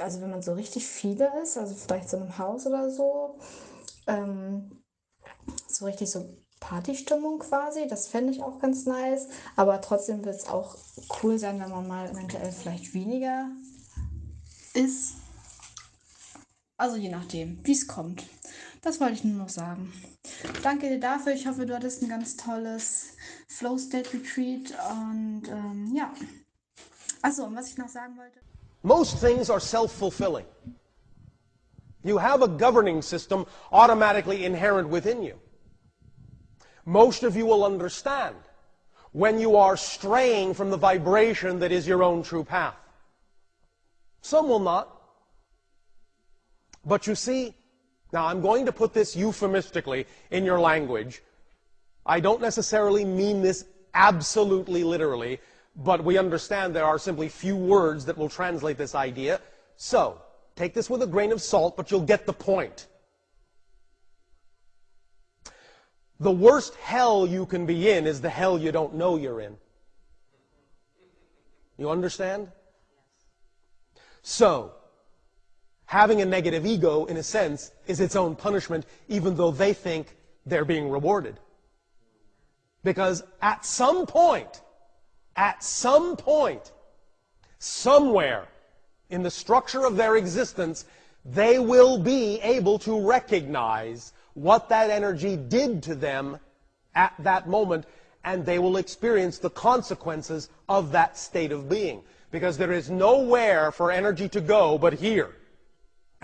also wenn man so richtig viele ist, also vielleicht so in einem Haus oder so, ähm, so richtig so Partystimmung quasi. Das fände ich auch ganz nice. Aber trotzdem wird es auch cool sein, wenn man mal eventuell vielleicht weniger ist. Also je nachdem, wie es kommt. Das wollte ich nur noch sagen. Danke dir dafür. Ich hoffe, du hattest ein ganz tolles Flow State Retreat. Und ähm, ja. Also, was ich noch sagen wollte. Most things are self-fulfilling. You have a governing system automatically inherent within you. Most of you will understand when you are straying from the vibration that is your own true path. Some will not. But you see, now I'm going to put this euphemistically in your language. I don't necessarily mean this absolutely literally, but we understand there are simply few words that will translate this idea. So, take this with a grain of salt, but you'll get the point. The worst hell you can be in is the hell you don't know you're in. You understand? So, having a negative ego, in a sense, is its own punishment, even though they think they're being rewarded. Because at some point, at some point, somewhere in the structure of their existence, they will be able to recognize what that energy did to them at that moment and they will experience the consequences of that state of being. Because there is nowhere for energy to go but here.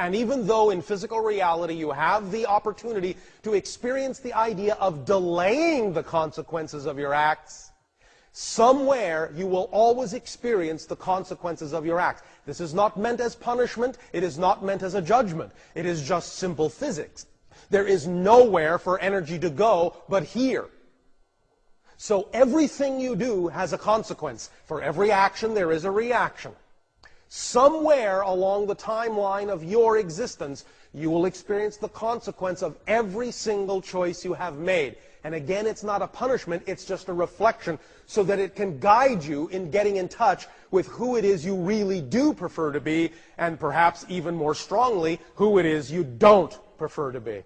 And even though in physical reality you have the opportunity to experience the idea of delaying the consequences of your acts, somewhere you will always experience the consequences of your acts. This is not meant as punishment. It is not meant as a judgment. It is just simple physics. There is nowhere for energy to go but here. So everything you do has a consequence. For every action, there is a reaction. Somewhere along the timeline of your existence, you will experience the consequence of every single choice you have made. And again, it's not a punishment, it's just a reflection so that it can guide you in getting in touch with who it is you really do prefer to be, and perhaps even more strongly, who it is you don't prefer to be.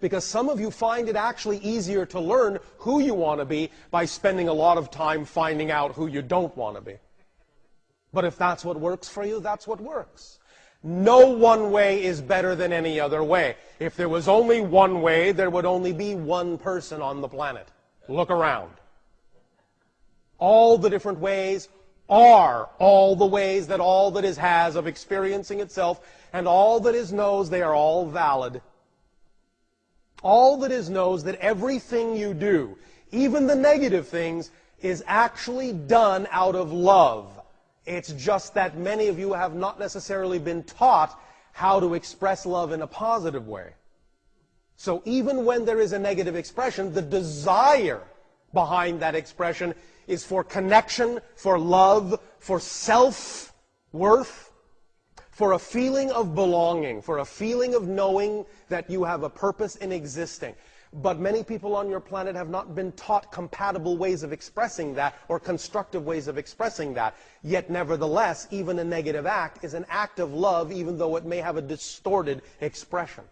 Because some of you find it actually easier to learn who you want to be by spending a lot of time finding out who you don't want to be. But if that's what works for you, that's what works. No one way is better than any other way. If there was only one way, there would only be one person on the planet. Look around. All the different ways are all the ways that all that is has of experiencing itself, and all that is knows they are all valid. All that is knows that everything you do, even the negative things, is actually done out of love. It's just that many of you have not necessarily been taught how to express love in a positive way. So even when there is a negative expression, the desire behind that expression is for connection, for love, for self-worth, for a feeling of belonging, for a feeling of knowing that you have a purpose in existing. But many people on your planet have not been taught compatible ways of expressing that or constructive ways of expressing that. Yet, nevertheless, even a negative act is an act of love, even though it may have a distorted expression.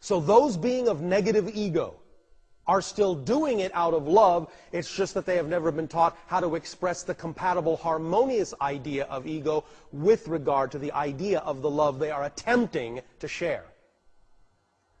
So, those being of negative ego are still doing it out of love. It's just that they have never been taught how to express the compatible, harmonious idea of ego with regard to the idea of the love they are attempting to share.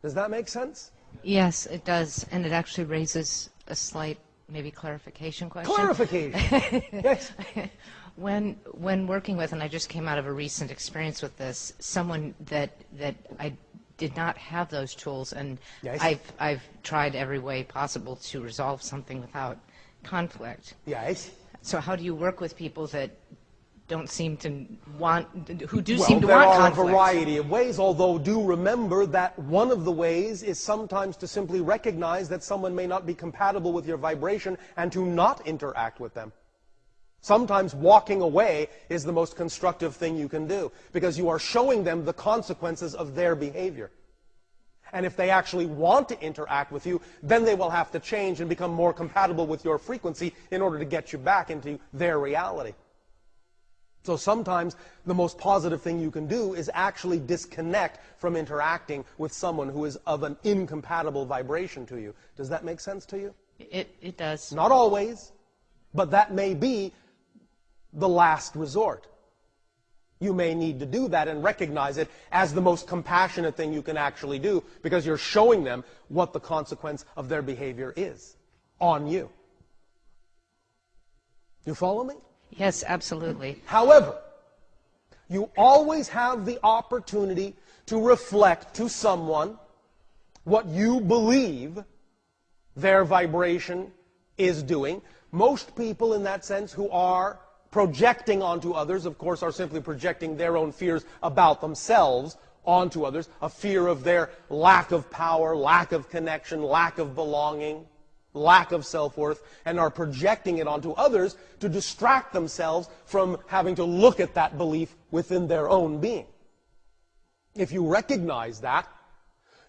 Does that make sense? Yes, it does, and it actually raises a slight, maybe clarification question. Clarification. yes. When when working with, and I just came out of a recent experience with this, someone that that I did not have those tools, and Yes. I've I've tried every way possible to resolve something without conflict. Yes. So how do you work with people that don't seem to want, who do Well, seem to there want are a variety of ways, although do remember that one of the ways is sometimes to simply recognize that someone may not be compatible with your vibration and to not interact with them. Sometimes walking away is the most constructive thing you can do because you are showing them the consequences of their behavior. And if they actually want to interact with you, then they will have to change and become more compatible with your frequency in order to get you back into their reality. So sometimes the most positive thing you can do is actually disconnect from interacting with someone who is of an incompatible vibration to you. Does that make sense to you? It, it does. Not always, but that may be the last resort. You may need to do that and recognize it as the most compassionate thing you can actually do because you're showing them what the consequence of their behavior is on you. You follow me? Yes, absolutely. However, you always have the opportunity to reflect to someone what you believe their vibration is doing. Most people, in that sense, who are projecting onto others, of course, are simply projecting their own fears about themselves onto others a fear of their lack of power, lack of connection, lack of belonging lack of self-worth and are projecting it onto others to distract themselves from having to look at that belief within their own being. If you recognize that,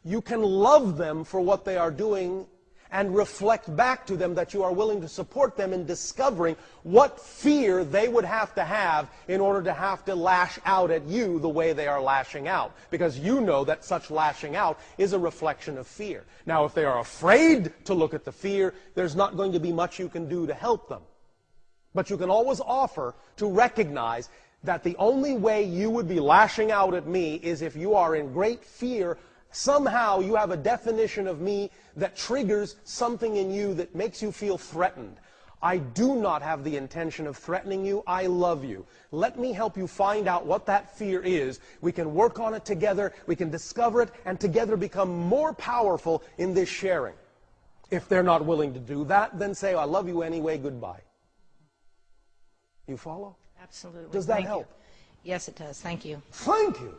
you can love them for what they are doing and reflect back to them that you are willing to support them in discovering what fear they would have to have in order to have to lash out at you the way they are lashing out. Because you know that such lashing out is a reflection of fear. Now, if they are afraid to look at the fear, there's not going to be much you can do to help them. But you can always offer to recognize that the only way you would be lashing out at me is if you are in great fear somehow you have a definition of me that triggers something in you that makes you feel threatened. I do not have the intention of threatening you. I love you. Let me help you find out what that fear is. We can work on it together. We can discover it and together become more powerful in this sharing. If they're not willing to do that, then say, I love you anyway, goodbye. You follow? Absolutely. Does that Thank you. help? Yes, it does. Thank you. Thank you.